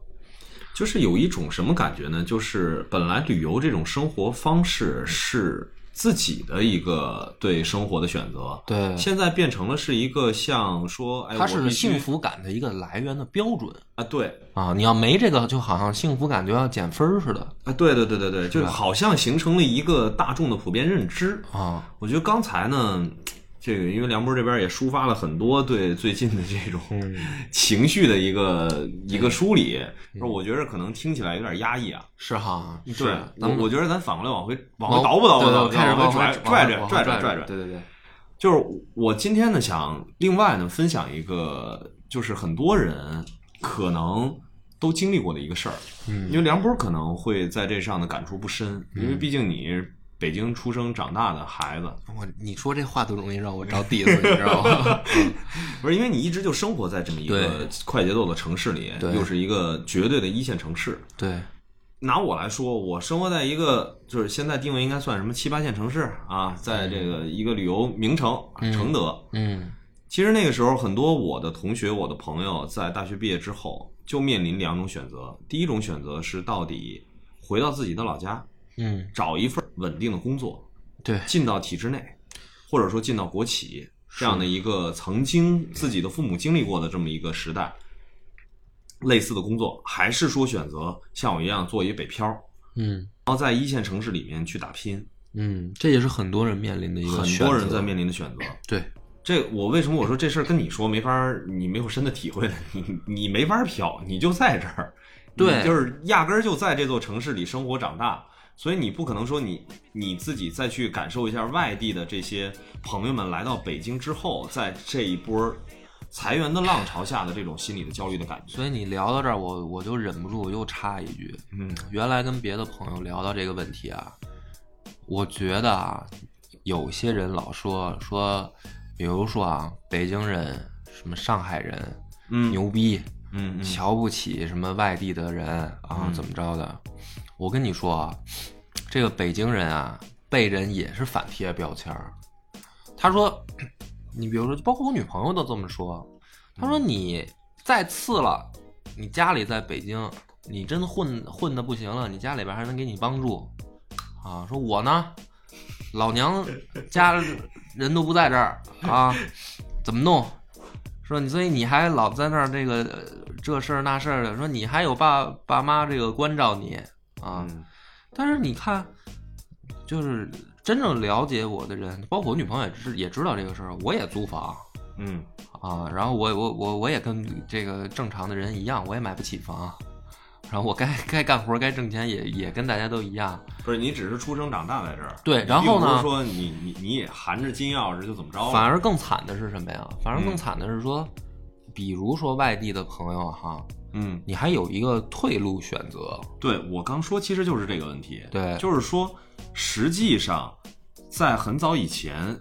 就是有一种什么感觉呢？就是本来旅游这种生活方式是自己的一个对生活的选择，对现在变成了是一个像说，哎，它是幸福感的一个来源的标准啊，对啊！你要没这个，就好像幸福感就要减分儿似的啊，对对对对对，就好像形成了一个大众的普遍认知。啊。我觉得刚才呢，这个因为梁波这边也抒发了很多对最近的这种嗯 情绪的一个一个梳理，说我觉得可能听起来有点压抑啊。是哈，对是，我咱们我觉得咱反过来往回往往回倒不倒开始回拽回拽拽拽拽拽拽。对对对，就是我今天呢，想另外呢分享一个，就是很多人可能都经历过的一个事儿。嗯因为梁波可能会在这上的感触不深，因为毕竟你是北京出生长大的孩子，我你说这话都容易让我着地思，你知道吗？不是因为你一直就生活在这么一个快节奏的城市里，对又是一个绝对的一线城市。对，拿我来说，我生活在一个就是现在定位应该算什么七八线城市啊，在这个一个旅游名城承德。嗯其实那个时候，很多我的同学、我的朋友在大学毕业之后就面临两种选择。第一种选择是到底回到自己的老家，嗯，找一份稳定的工作，对，进到体制内，或者说进到国企这样的一个曾经自己的父母经历过的这么一个时代，类似的工作，还是说选择像我一样做一北漂，嗯。然后在一线城市里面去打拼，嗯，这也是很多人面临的一个很选择多人在面临的选择。对，这我为什么我说这事儿跟你说没法儿，你没有深的体会？你你没法儿飘，你就在这儿，对就是压根儿就在这座城市里生活长大，所以你不可能说你你自己再去感受一下外地的这些朋友们来到北京之后，在这一波儿裁员的浪潮下的这种心理的焦虑的感觉。所以你聊到这儿，我我就忍不住我又插一句，嗯原来跟别的朋友聊到这个问题啊，我觉得啊，有些人老说说，比如说啊，北京人什么上海人嗯牛逼，嗯嗯瞧不起什么外地的人啊，嗯怎么着的？我跟你说啊，这个北京人啊，被人也是反贴标签儿。他说，你比如说，包括我女朋友都这么说。他说你再次了，你家里在北京，你真混混的不行了，你家里边还能给你帮助啊？说我呢，老娘家人都不在这儿啊，怎么弄？说你，所以你还老在那儿这个呃这事儿那事儿的，说你还有爸爸妈这个关照你啊。嗯但是你看，就是真正了解我的人，包括我女朋友也知也知道这个事儿，我也租房嗯啊，然后我我我我也跟这个正常的人一样，我也买不起房，然后我该该干活该挣钱也也跟大家都一样，不是你只是出生长大在这儿，对然后呢并不是说你你你也含着金钥匙就怎么着，反而更惨的是什么呀？反而更嗯惨的是说，比如说外地的朋友哈，嗯。你还有一个退路选择，对我刚说，其实就是这个问题。对就是说，实际上在很早以前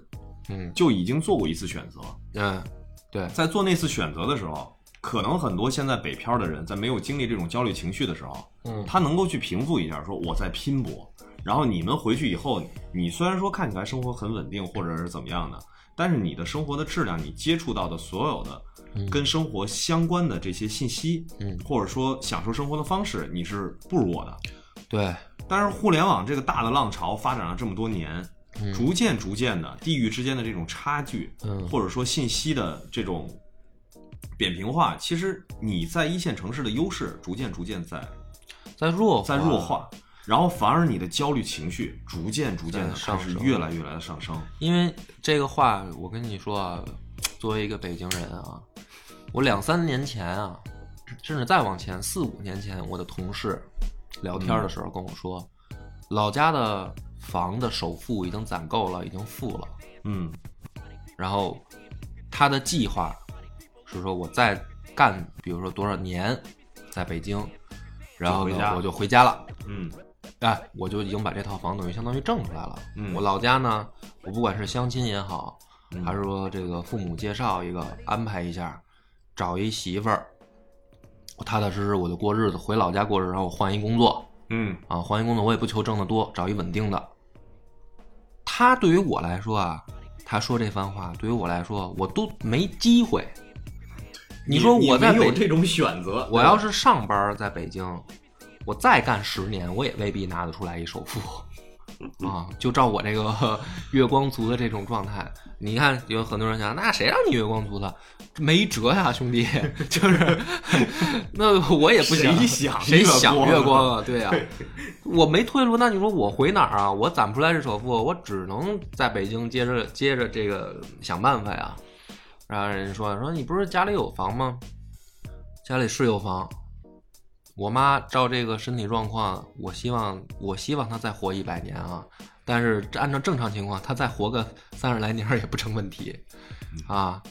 嗯就已经做过一次选择，嗯，对，在做那次选择的时候，可能很多现在北漂的人在没有经历这种焦虑情绪的时候，嗯他能够去平复一下，说我在拼搏。然后你们回去以后，你虽然说看起来生活很稳定，或者是怎么样的，但是你的生活的质量，你接触到的所有的嗯跟生活相关的这些信息，嗯或者说享受生活的方式，你是不如我的。对，但是互联网这个大的浪潮发展了这么多年，嗯逐渐逐渐的，地域之间的这种差距，嗯或者说信息的这种扁平化，其实你在一线城市的优势逐渐逐渐在在弱在弱化，然后反而你的焦虑情绪逐渐逐渐的开在上升始越来越来的上升。因为这个话，我跟你说啊，作为一个北京人啊，我两三年前啊，甚至再往前四五年前，我的同事聊天的时候跟我说，老家的房的首付已经攒够了，已经付了，嗯然后他的计划是说我再干，比如说多少年，在北京，然后我就回家了。嗯哎，我就已经把这套房等于相当于挣出来了。嗯我老家呢，我不管是相亲也好，嗯还是说这个父母介绍一个安排一下，找一媳妇儿，我踏踏实实我就过日子，回老家过日子，然后我换一工作嗯啊，换一工作我也不求挣得多，找一稳定的。他对于我来说啊，他说这番话对于我来说，我都没机会。你说我在有这种选择，我要是上班在北京，我再干十年，我也未必拿得出来一首付啊！就照我这个 月光族的这种状态，你看有很多人想，那谁让你月光族的？没辙呀，兄弟，就是那我也不想，谁想谁想啊月光啊？对呀、我没退路，那你说我回哪儿啊？我攒不出来这首付，我只能在北京接着接着这个想办法呀。然后人家说说你不是家里有房吗？家里是有房，我妈照这个身体状况，我希望我希望她再活一百年啊。但是按照正常情况，她再活个三十来年也不成问题啊。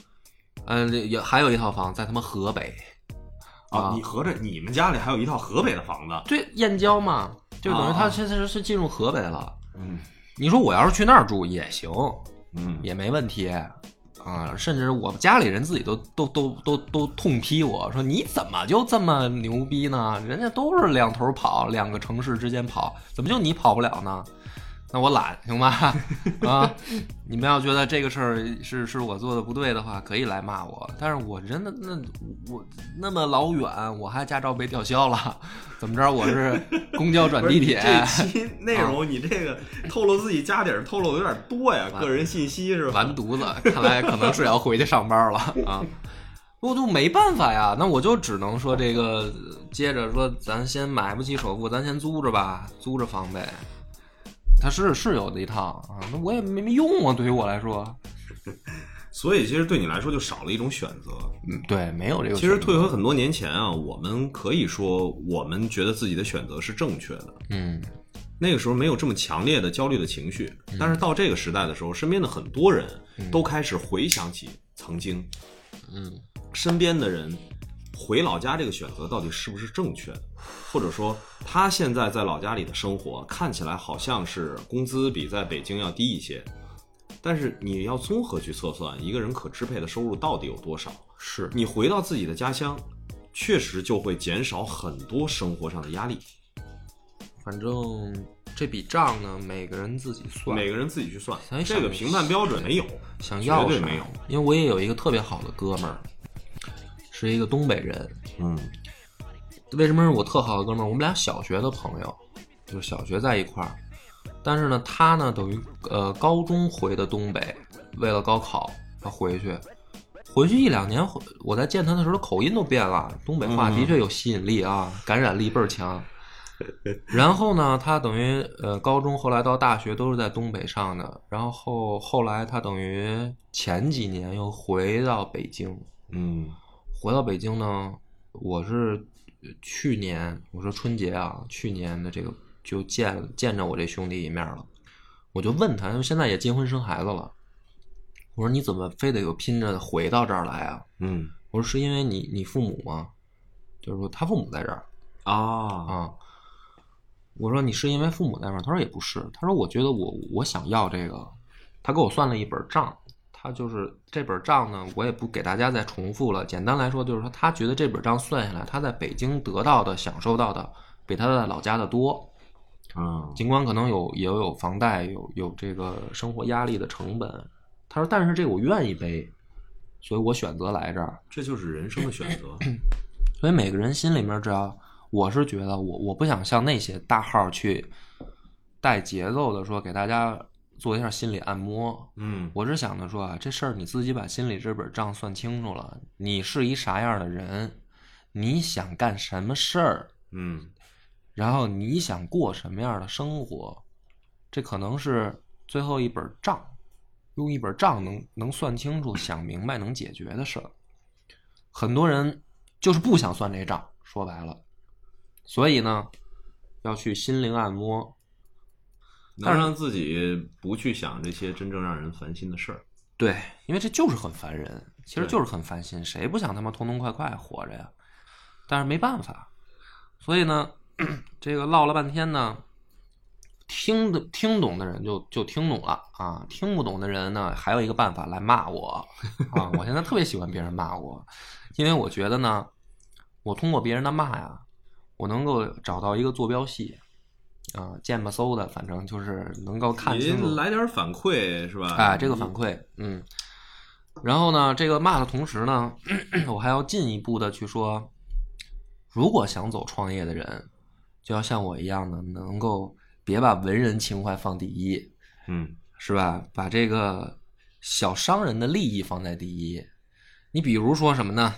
嗯，也还有一套房在他们河北，啊，你合着你们家里还有一套河北的房子，对燕郊嘛，就等于他啊现在是是进入河北了。嗯你说我要是去那儿住也行，嗯也没问题啊。甚至我家里人自己都都都都都痛批我说你怎么就这么牛逼呢？人家都是两头跑，两个城市之间跑，怎么就你跑不了呢？那我懒行吧？啊，你们要觉得这个事儿是是我做的不对的话，可以来骂我。但是我真的那我那么老远，我还驾照被吊销了，怎么着？我是公交转地铁，这 期内容你这个透露自己家底儿透露的有点多呀，个人信息是吧？完犊子，看来可能是要回去上班了 啊！我就没办法呀，那我就只能说这个，接着说，咱先买不起首付，咱先租着吧，租着房呗。它是是有的一套啊，那我也没没用啊，对于我来说，所以其实对你来说就少了一种选择。嗯，对，没有这个。其实退回很多年前啊，我们可以说我们觉得自己的选择是正确的，嗯，那个时候没有这么强烈的焦虑的情绪。但是到这个时代的时候，身边的很多人都开始回想起曾经，嗯，身边的人回老家这个选择到底是不是正确的，或者说他现在在老家里的生活看起来好像是工资比在北京要低一些，但是你要综合去测算一个人可支配的收入到底有多少。是你回到自己的家乡，确实就会减少很多生活上的压力。反正这笔账呢，每个人自己算，每个人自己去算这个评判标准没有，想要绝对没有。因为我也有一个特别好的哥们儿，是一个东北人，嗯为什么是我特好的哥们儿？我们俩小学的朋友，就是小学在一块儿。但是呢，他呢等于呃高中回的东北，为了高考，他回去，回去一两年，回我在见他的时候，口音都变了。东北话嗯的确有吸引力啊，感染力倍儿强。然后呢，他等于呃高中后来到大学都是在东北上的，然后后后来他等于前几年又回到北京，嗯回到北京呢，我是呃去年我说春节啊，去年的这个就见见着我这兄弟一面了，我就问他，因为现在也结婚生孩子了，我说你怎么非得又拼着回到这儿来啊？嗯我说是因为你你父母吗？就是说他父母在这儿啊啊。我说你是因为父母在那儿？他说也不是，他说我觉得我我想要这个，他给我算了一本账，他就是这本账呢，我也不给大家再重复了。简单来说，就是说他觉得这本账算下来，他在北京得到的、享受到的，比他在老家的多。啊尽管可能有也有房贷，有有这个生活压力的成本，他说，但是这个我愿意背，所以我选择来这儿。这就是人生的选择。所以每个人心里面，只要我是觉得我我不想像那些大号去带节奏的说给大家做一下心理按摩，嗯我是想着说啊，这事儿你自己把心里这本账算清楚了，你是一啥样的人，你想干什么事儿，嗯然后你想过什么样的生活，这可能是最后一本账，用一本账能能算清楚、想明白、能解决的事儿。很多人就是不想算这账，说白了，所以呢，要去心灵按摩。能让自己不去想这些真正让人烦心的事儿。对，因为这就是很烦人。其实就是很烦心，谁不想他妈痛痛快快活着呀？但是没办法，所以呢，这个唠了半天呢，听的听懂的人就就听懂了啊，听不懂的人呢，还有一个办法来骂我啊！我现在特别喜欢别人骂我，因为我觉得呢，我通过别人的骂呀，我能够找到一个坐标系啊，见吧搜的，反正就是能够看清楚您来点反馈是吧？哎，这个反馈，嗯，然后呢，这个骂的同时呢，我还要进一步的去说，如果想走创业的人，就要像我一样的，能够别把文人情怀放第一，嗯，是吧？把这个小商人的利益放在第一。你比如说什么呢？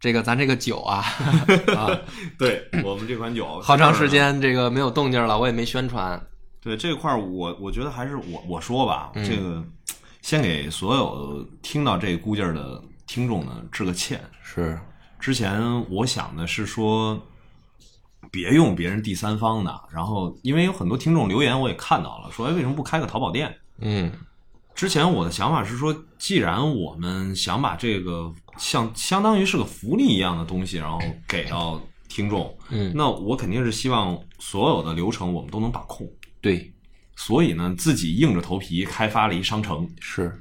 这个咱这个酒啊，啊，对我们这款酒好长时间这个没有动静了，我也没宣传。对这块儿，我我觉得还是我我说吧，嗯这个先给所有听到这估计儿的听众呢致个歉。是，之前我想的是说，别用别人第三方的，然后因为有很多听众留言我也看到了，说哎为什么不开个淘宝店？嗯之前我的想法是说，既然我们想把这个像相当于是个福利一样的东西，然后给到听众，嗯，那我肯定是希望所有的流程我们都能把控。对，所以呢，自己硬着头皮开发了一商城。是，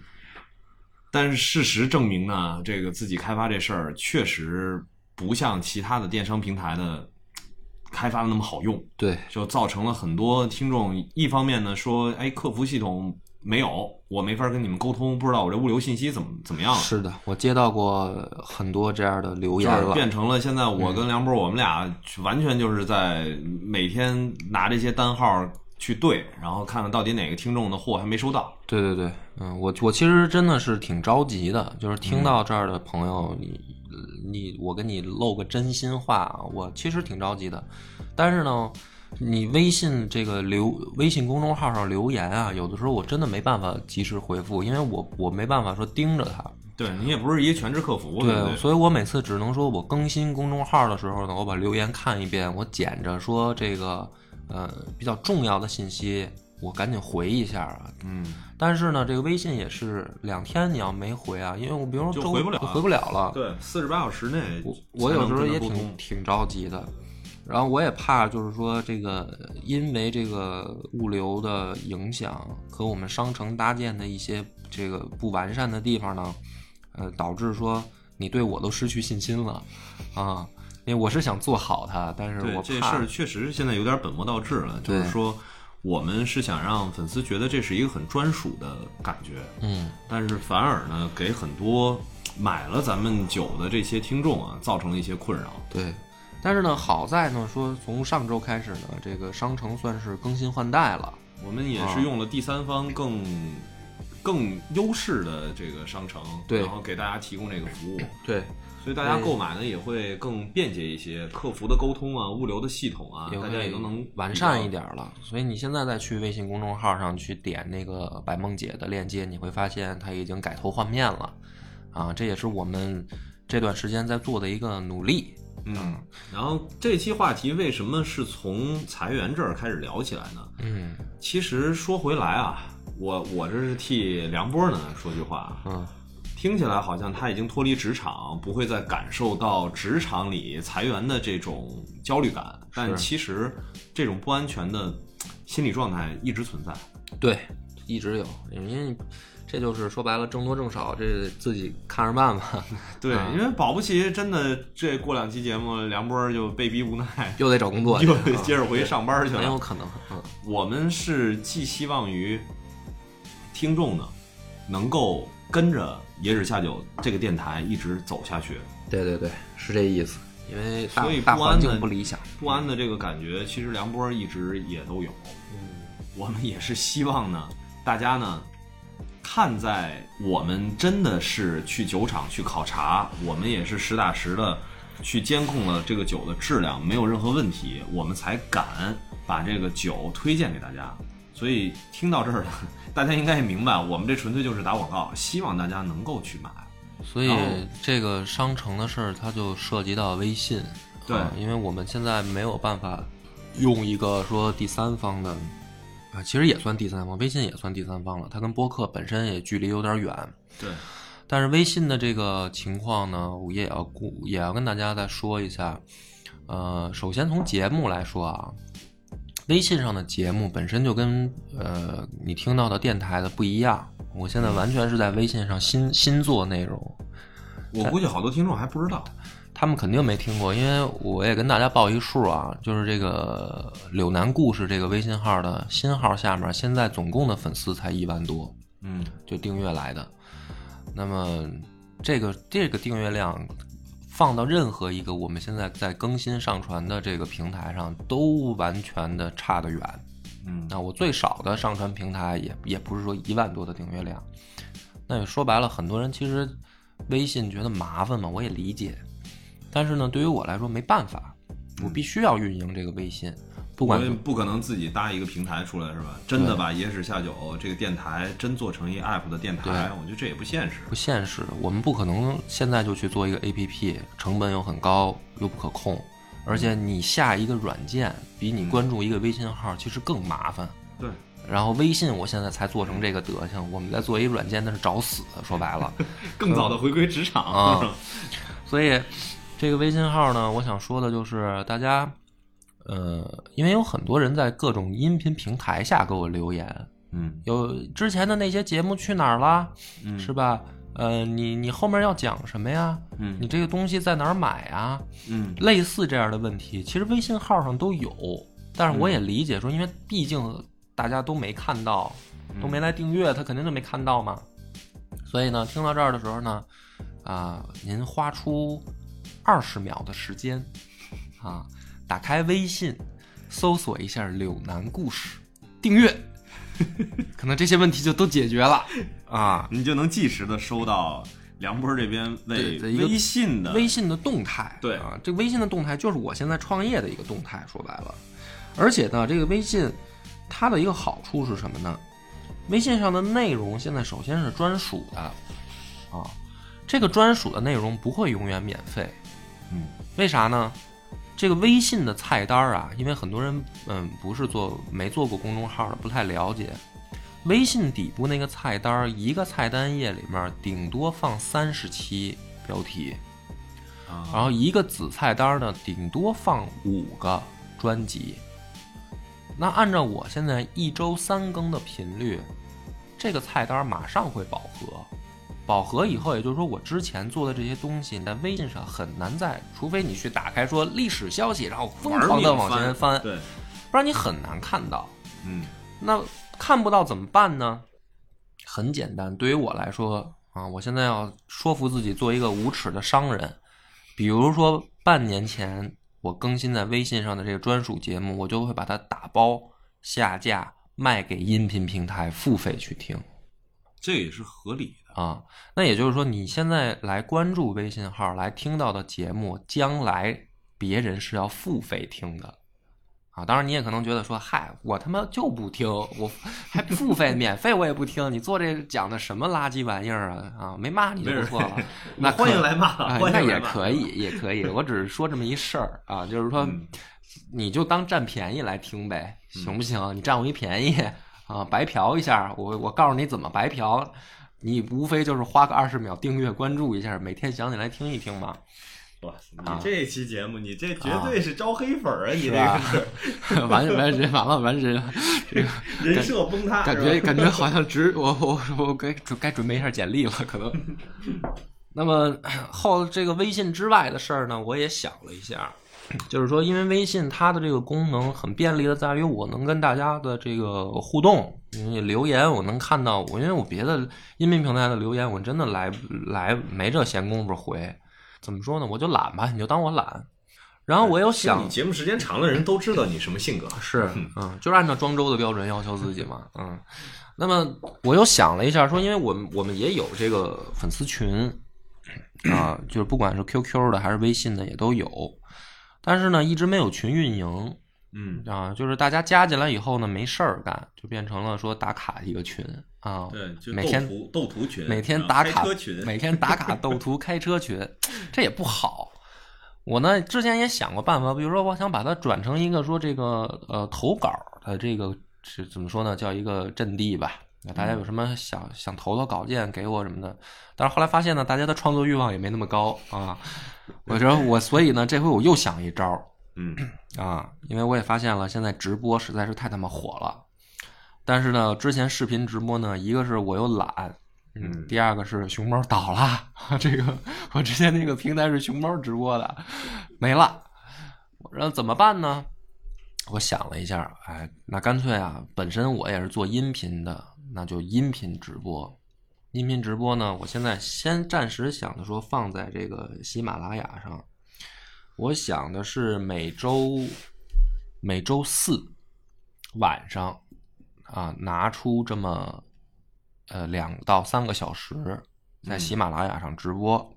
但是事实证明呢，这个自己开发这事儿确实不像其他的电商平台的开发的那么好用，对，就造成了很多听众一方面呢说，哎，客服系统没有，我没法跟你们沟通，不知道我这物流信息怎么怎么样了。是的，我接到过很多这样的留言了。变成了现在我跟梁波，我们俩完全就是在每天拿这些单号去对，然后看看到底哪个听众的货还没收到。对对对，嗯，我我其实真的是挺着急的，就是听到这儿的朋友，你你我跟你露个真心话啊，我其实挺着急的，但是呢，你微信这个留微信公众号上留言啊，有的时候我真的没办法及时回复，因为我我没办法说盯着它，对你也不是一个全职客服，对对？所以我每次只能说我更新公众号的时候呢，我把留言看一遍，我捡着说这个呃比较重要的信息，我赶紧回一下啊。嗯，但是呢，这个微信也是两天你要没回啊，因为我比如说回不了就回不了了。对，四十八小时内我我有时候也挺挺着急的，然后我也怕就是说这个因为这个物流的影响和我们商城搭建的一些这个不完善的地方呢，呃，导致说你对我都失去信心了啊。因为我是想做好它，但是对我怕这事儿确实现在有点本末倒置了，就是说我们是想让粉丝觉得这是一个很专属的感觉，嗯但是反而呢给很多买了咱们酒的这些听众啊造成了一些困扰。对，但是呢，好在呢说从上周开始呢，这个商城算是更新换代了。我们也是用了第三方更更优势的这个商城，对然后给大家提供这个服务，对，所以大家购买呢也会更便捷一些，客服的沟通啊、物流的系统啊，大家也都能完善一点了。所以你现在再去微信公众号上去点那个百梦姐的链接，你会发现它已经改头换面了。啊，这也是我们这段时间在做的一个努力。嗯，然后这期话题为什么是从裁员这儿开始聊起来呢？嗯。其实说回来啊，我我这是替梁波呢说句话，嗯，听起来好像他已经脱离职场，不会再感受到职场里裁员的这种焦虑感，但其实这种不安全的心理状态一直存在。对，一直有，因为这就是说白了，挣多挣少，这自己看着办吧。对，啊因为保不齐真的这过两期节目，梁波就被逼无奈，又得找工作，又得接着回上班去了。很有可能。嗯，我们是寄希望于听众呢，能够跟着野史下酒这个电台一直走下去。对对对，是这意思。因为大所以不安的境不理想。不安的这个感觉，其实梁波一直也都有。嗯，我们也是希望呢，大家呢，看在我们真的是去酒厂去考察，我们也是实打实的去监控了这个酒的质量没有任何问题，我们才敢把这个酒推荐给大家。所以听到这儿了，大家应该也明白，我们这纯粹就是打广告，希望大家能够去买。所以这个商城的事儿，它就涉及到微信。对啊因为我们现在没有办法用一个说第三方的啊，其实也算第三方，微信也算第三方了。它跟播客本身也距离有点远，对，但是微信的这个情况呢，我也要顾也要跟大家再说一下。呃，首先从节目来说啊，微信上的节目本身就跟呃你听到的电台的不一样。我现在完全是在微信上新新做内容，我估计好多听众还不知道。他们肯定没听过，因为我也跟大家报一数啊，就是这个柳南故事这个微信号的新号下面，现在总共的粉丝才一万多，嗯，就订阅来的。那么这个这个订阅量放到任何一个我们现在在更新上传的这个平台上，都完全的差得远。嗯，那我最少的上传平台也也不是说一万多的订阅量。那也说白了，很多人其实微信觉得麻烦嘛，我也理解。但是呢，对于我来说没办法，我必须要运营这个微信，不管我不可能自己搭一个平台出来是吧？真的把野史下酒这个电台真做成一 app 的电台，我觉得这也不现实。不现实。我们不可能现在就去做一个 APP，成本又很高，又不可控，而且你下一个软件比你关注一个微信号其实更麻烦。对，然后微信我现在才做成这个德行，我们在做一软件那是找死，说白了。更早的回归职场啊所以这个微信号呢，我想说的就是大家，呃，因为有很多人在各种音频平台下给我留言，嗯有之前的那些节目去哪儿了，嗯是吧？呃，你你后面要讲什么呀？嗯你这个东西在哪儿买啊？嗯类似这样的问题，其实微信号上都有，但是我嗯也理解说，因为毕竟大家都没看到，都嗯没来订阅，他肯定就没看到嘛。所以呢，听到这儿的时候呢，啊、您花出二十秒的时间，啊，打开微信，搜索一下“柳南故事”，订阅，可能这些问题就都解决了 啊。你就能及时的收到梁波这边为微信的微信的动态，对啊，这个微信的动态就是我现在创业的一个动态，说白了，而且呢，这个微信它的一个好处是什么呢？微信上的内容现在首先是专属的，啊，这个专属的内容不会永远免费，嗯，为啥呢？这个微信的菜单啊，因为很多人嗯不是做没做过公众号的，不太了解。微信底部那个菜单，一个菜单页里面顶多放三十期标题，啊然后一个子菜单呢，顶多放五个专辑。那按照我现在一周三更的频率，这个菜单马上会饱和。饱和以后，也就是说我之前做的这些东西，在微信上很难在，除非你去打开说历史消息，然后疯狂的往前翻，对，不然你很难看到。嗯那看不到怎么办呢？很简单，对于我来说啊，我现在要说服自己做一个无耻的商人。比如说，半年前我更新在微信上的这个专属节目，我就会把它打包下架，卖给音频平台付费去听这也是合理的。啊。那也就是说，你现在来关注微信号来听到的节目，将来别人是要付费听的。啊，当然你也可能觉得说，嗨，我他妈就不听，我还付费免费我也不听，你做这讲的什么垃圾玩意儿啊？啊，没骂你就不错了，那可 欢迎来骂啊，欢迎来骂那也可以，也可以，我只是说这么一事儿啊，就是说，嗯你就当占便宜来听呗，行不行？你占我一便宜啊，白嫖一下，我我告诉你怎么白嫖，你无非就是花个二十秒订阅关注一下，每天想起来听一听嘛。哇，啊你这期节目，你这绝对是招黑粉儿啊！你这吧个是 完完人完了完 人，这个人设崩塌，感觉感觉好像只我我我该准该准备一下简历了，可能。那么后这个微信之外的事儿呢，我也想了一下，就是说，因为微信它的这个功能很便利的在于我能跟大家的这个互动，你留言我能看到，我因为我别的音频平台的留言我真的来来没这闲工夫回，怎么说呢？我就懒吧，你就当我懒。然后我又想你节目时间长的人都知道你什么性格，是，嗯，就是按照庄周的标准要求自己嘛，嗯。那么我又想了一下，说，因为我们我们也有这个粉丝群啊，就是不管是 QQ 的还是微信的也都有，但是呢，一直没有群运营。嗯，啊，就是大家加进来以后呢，没事儿干，就变成了说打卡一个群啊，对，就每天斗图群，每天打卡群，每天打卡斗图开车群，这也不好。我呢之前也想过办法，比如说我想把它转成一个说这个呃投稿的这个是怎么说呢，叫一个阵地吧，那大家有什么想想投投稿件给我什么的，但是后来发现呢，大家的创作欲望也没那么高啊。我觉得我所以呢，这回我又想一招儿嗯 啊，因为我也发现了，现在直播实在是太他妈火了。但是呢，之前视频直播呢，一个是我又懒，嗯第二个是熊猫倒了，这个我之前那个平台是熊猫直播的，没了。然后怎么办呢？我想了一下，哎，那干脆啊，本身我也是做音频的，那就音频直播。音频直播呢，我现在先暂时想着说放在这个喜马拉雅上，我想的是每周每周四晚上啊，拿出这么呃两到三个小时，在喜马拉雅上直播。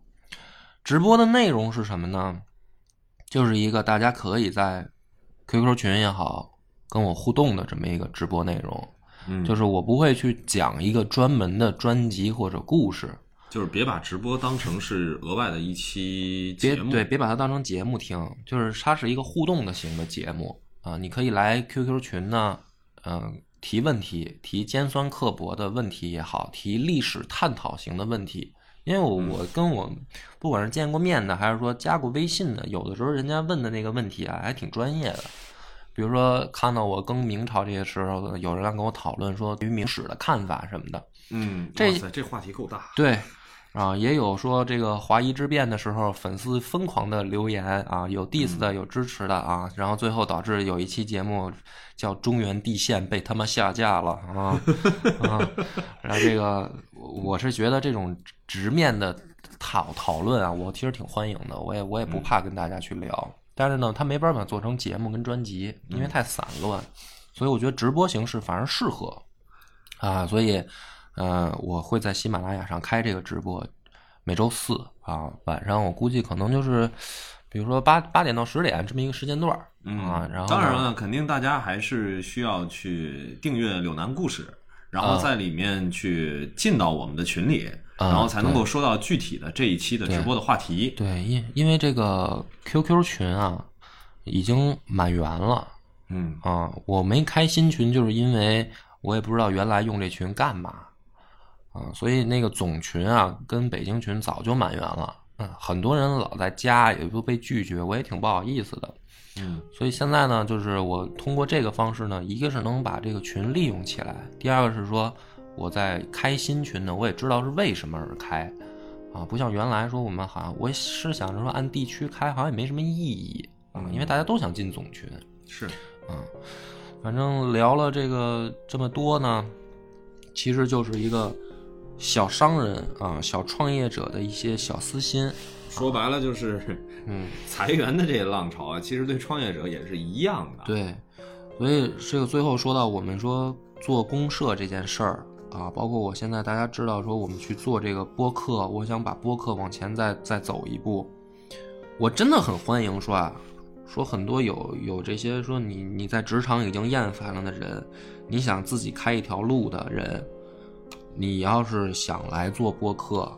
直播的内容是什么呢？就是一个大家可以在 QQ 群也好跟我互动的这么一个直播内容。嗯，就是我不会去讲一个专门的专辑或者故事，就是别把直播当成是额外的一期节目，别对，别把它当成节目听，就是它是一个互动的型的节目啊、你可以来 QQ 群呢，嗯、提问题，提尖酸刻薄的问题也好，提历史探讨型的问题。因为我我跟我不管是见过面的，还是说加过微信的，有的时候人家问的那个问题啊，还挺专业的。比如说看到我更明朝这些时候，有人来跟我讨论说对于明史的看法什么的，嗯，这，这话题够大，对，啊，也有说这个华夷之变的时候，粉丝疯狂的留言啊，有 diss 的，有支持的啊，然后最后导致有一期节目叫《中原地线》被他妈下架了啊 啊！然后这个我是觉得这种直面的讨讨论啊，我其实挺欢迎的，我也我也不怕跟大家去聊，但是呢，它没办法做成节目跟专辑，因为太散乱，所以我觉得直播形式反而适合啊，所以。呃，我会在喜马拉雅上开这个直播，每周四啊晚上，我估计可能就是，比如说八八点到十点这么一个时间段儿啊。然后当然了，肯定大家还是需要去订阅柳南故事，然后在里面去进到我们的群里，啊然后才能够说到具体的这一期的直播的话题。对，因因为这个 QQ 群啊已经满员了嗯啊，我没开新群，就是因为我也不知道原来用这群干嘛啊，所以那个总群啊跟北京群早就满员了。嗯，很多人老在加，也都被拒绝，我也挺不好意思的。嗯所以现在呢，就是我通过这个方式呢，一个是能把这个群利用起来，第二个是说我在开新群呢，我也知道是为什么而开，啊，不像原来说我们好像我是想着说按地区开，好像也没什么意义啊，因为大家都想进总群，是，啊，反正聊了这个这么多呢，其实就是一个小商人啊、小创业者的一些小私心，说白了就是嗯。裁员的这个浪潮啊，其实对创业者也是一样的。，对，所以这个最后说到我们说做公社这件事儿啊，包括我现在大家知道说我们去做这个播客，我想把播客往前再再走一步，我真的很欢迎说啊，说很多有有这些说你你在职场已经厌烦了的人，你想自己开一条路的人，你要是想来做播客，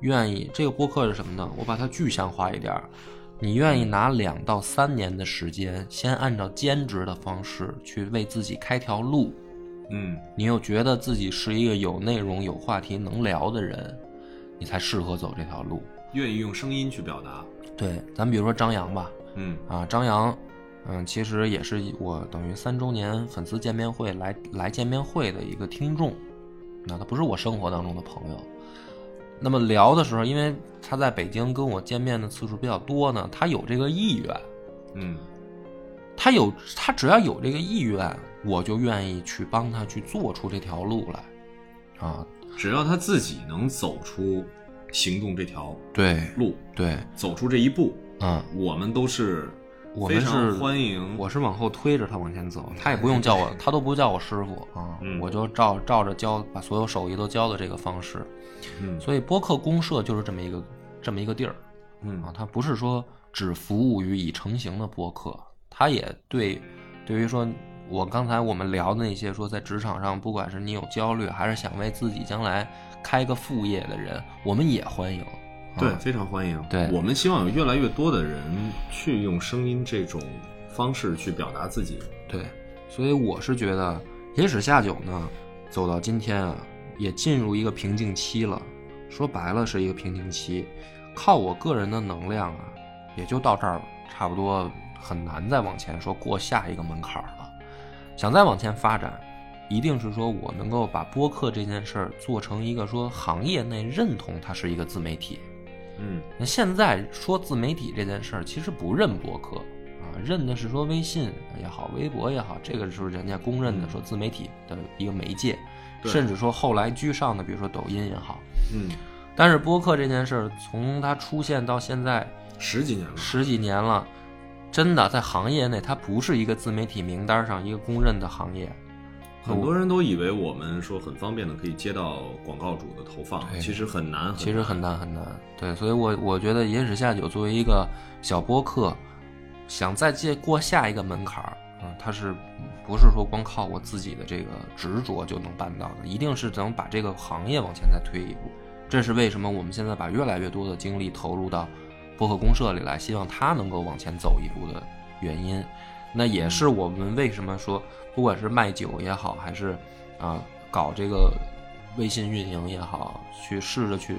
愿意这个播客是什么呢？我把它具象化一点儿。你愿意拿两到三年的时间，先按照兼职的方式去为自己开条路，嗯你又觉得自己是一个有内容、有话题能聊的人，你才适合走这条路。愿意用声音去表达。对，咱比如说张扬吧，嗯啊，张扬，嗯，其实也是我等于三周年粉丝见面会来来见面会的一个听众，那他不是我生活当中的朋友。那么聊的时候，因为他在北京跟我见面的次数比较多呢，他有这个意愿，嗯他有他只要有这个意愿，我就愿意去帮他去做出这条路来，啊，只要他自己能走出行动这条对路，对，走出这一步，嗯，我们都是我们非常是欢迎。我是往后推着他往前走，他也不用叫我，他都不叫我师傅啊，嗯。我就照照着教，把所有手艺都教的这个方式。嗯。所以播客公社就是这么一个这么一个地儿。嗯。啊，它不是说只服务于已成型的播客，它也对对于说我刚才我们聊的那些说在职场上，不管是你有焦虑，还是想为自己将来开个副业的人，我们也欢迎。啊对，非常欢迎。对我们希望有越来越多的人去用声音这种方式去表达自己。对，所以我是觉得野史下酒呢，走到今天啊，也进入一个瓶颈期了。说白了是一个瓶颈期，靠我个人的能量啊，也就到这儿差不多，很难再往前说过下一个门槛了。想再往前发展，一定是说我能够把播客这件事儿做成一个说行业内认同它是一个自媒体。嗯那现在说自媒体这件事儿，其实不认播客啊，认的是说微信也好，微博也好，这个是人家公认的说自媒体的一个媒介，甚至说后来居上的，比如说抖音也好。嗯，但是播客这件事儿，从它出现到现在十几年了，十几年了，真的在行业内，它不是一个自媒体名单上一个公认的行业。很多人都以为我们说很方便的可以接到广告主的投放，其实很难，其实很难很难。对，所以我我觉得野史下酒作为一个小播客，想再借过下一个门槛儿，嗯，它是不是说光靠我自己的这个执着就能办到的？一定是能把这个行业往前再推一步。这是为什么我们现在把越来越多的精力投入到播客公社里来，希望他能够往前走一步的原因。那也是我们为什么说，不管是卖酒也好，还是啊搞这个微信运营也好，去试着去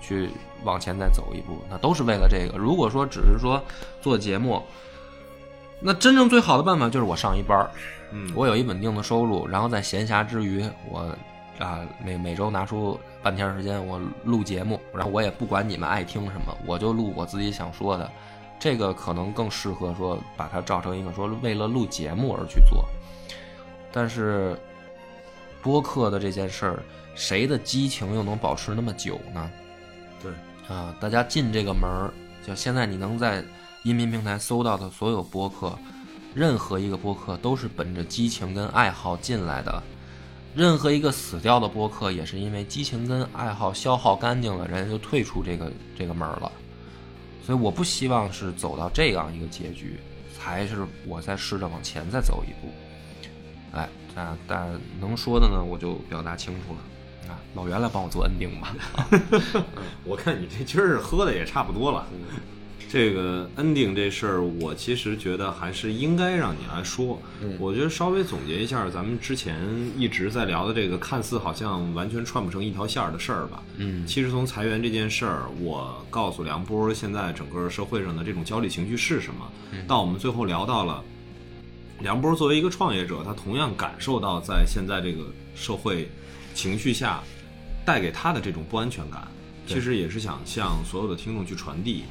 去往前再走一步，那都是为了这个。如果说只是说做节目，那真正最好的办法就是我上一班儿，嗯，我有一稳定的收入，然后在闲暇之余，我啊每每周拿出半天时间我录节目，然后我也不管你们爱听什么，我就录我自己想说的。这个可能更适合说把它照成一个说为了录节目而去做，但是播客的这件事儿，谁的激情又能保持那么久呢？对，啊，大家进这个门儿，就现在你能在音频平台搜到的所有播客，任何一个播客都是本着激情跟爱好进来的，任何一个死掉的播客也是因为激情跟爱好消耗干净了，人家就退出这个这个门儿了。所以我不希望是走到这样一个结局，才是我在试着往前再走一步。哎，但但能说的呢，我就表达清楚了。啊，老袁来帮我做 ending 吧。我看你这今儿喝的也差不多了。这个 ending 这事儿，我其实觉得还是应该让你来说。嗯我觉得稍微总结一下咱们之前一直在聊的这个看似好像完全串不成一条线儿的事儿吧。嗯其实从裁员这件事儿，我告诉梁波，现在整个社会上的这种焦虑情绪是什么，到我们最后聊到了梁波作为一个创业者，他同样感受到在现在这个社会情绪下带给他的这种不安全感，其实也是想向所有的听众去传递，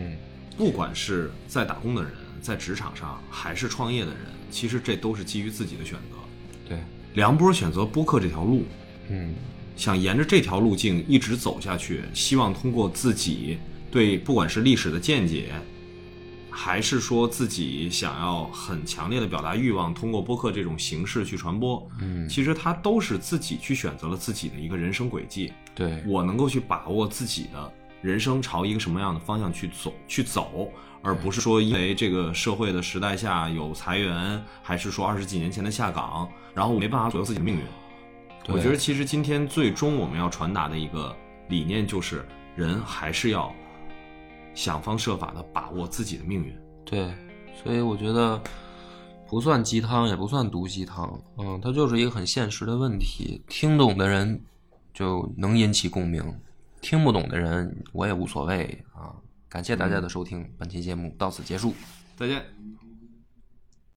嗯，不管是在打工的人，在职场上，还是创业的人，其实这都是基于自己的选择。对，梁波选择播客这条路，嗯。想沿着这条路径一直走下去，希望通过自己对不管是历史的见解，还是说自己想要很强烈的表达欲望，通过播客这种形式去传播，嗯，其实他都是自己去选择了自己的一个人生轨迹。对，我能够去把握自己的人生朝一个什么样的方向去走去走，而不是说因为这个社会的时代下有裁员，还是说二十几年前的下岗，然后我没办法左右自己的命运。我觉得其实今天最终我们要传达的一个理念就是，人还是要想方设法的把握自己的命运。对，所以我觉得不算鸡汤，也不算毒鸡汤，嗯，它就是一个很现实的问题。听懂的人就能引起共鸣，听不懂的人我也无所谓啊。感谢大家的收听，本期节目到此结束。再见。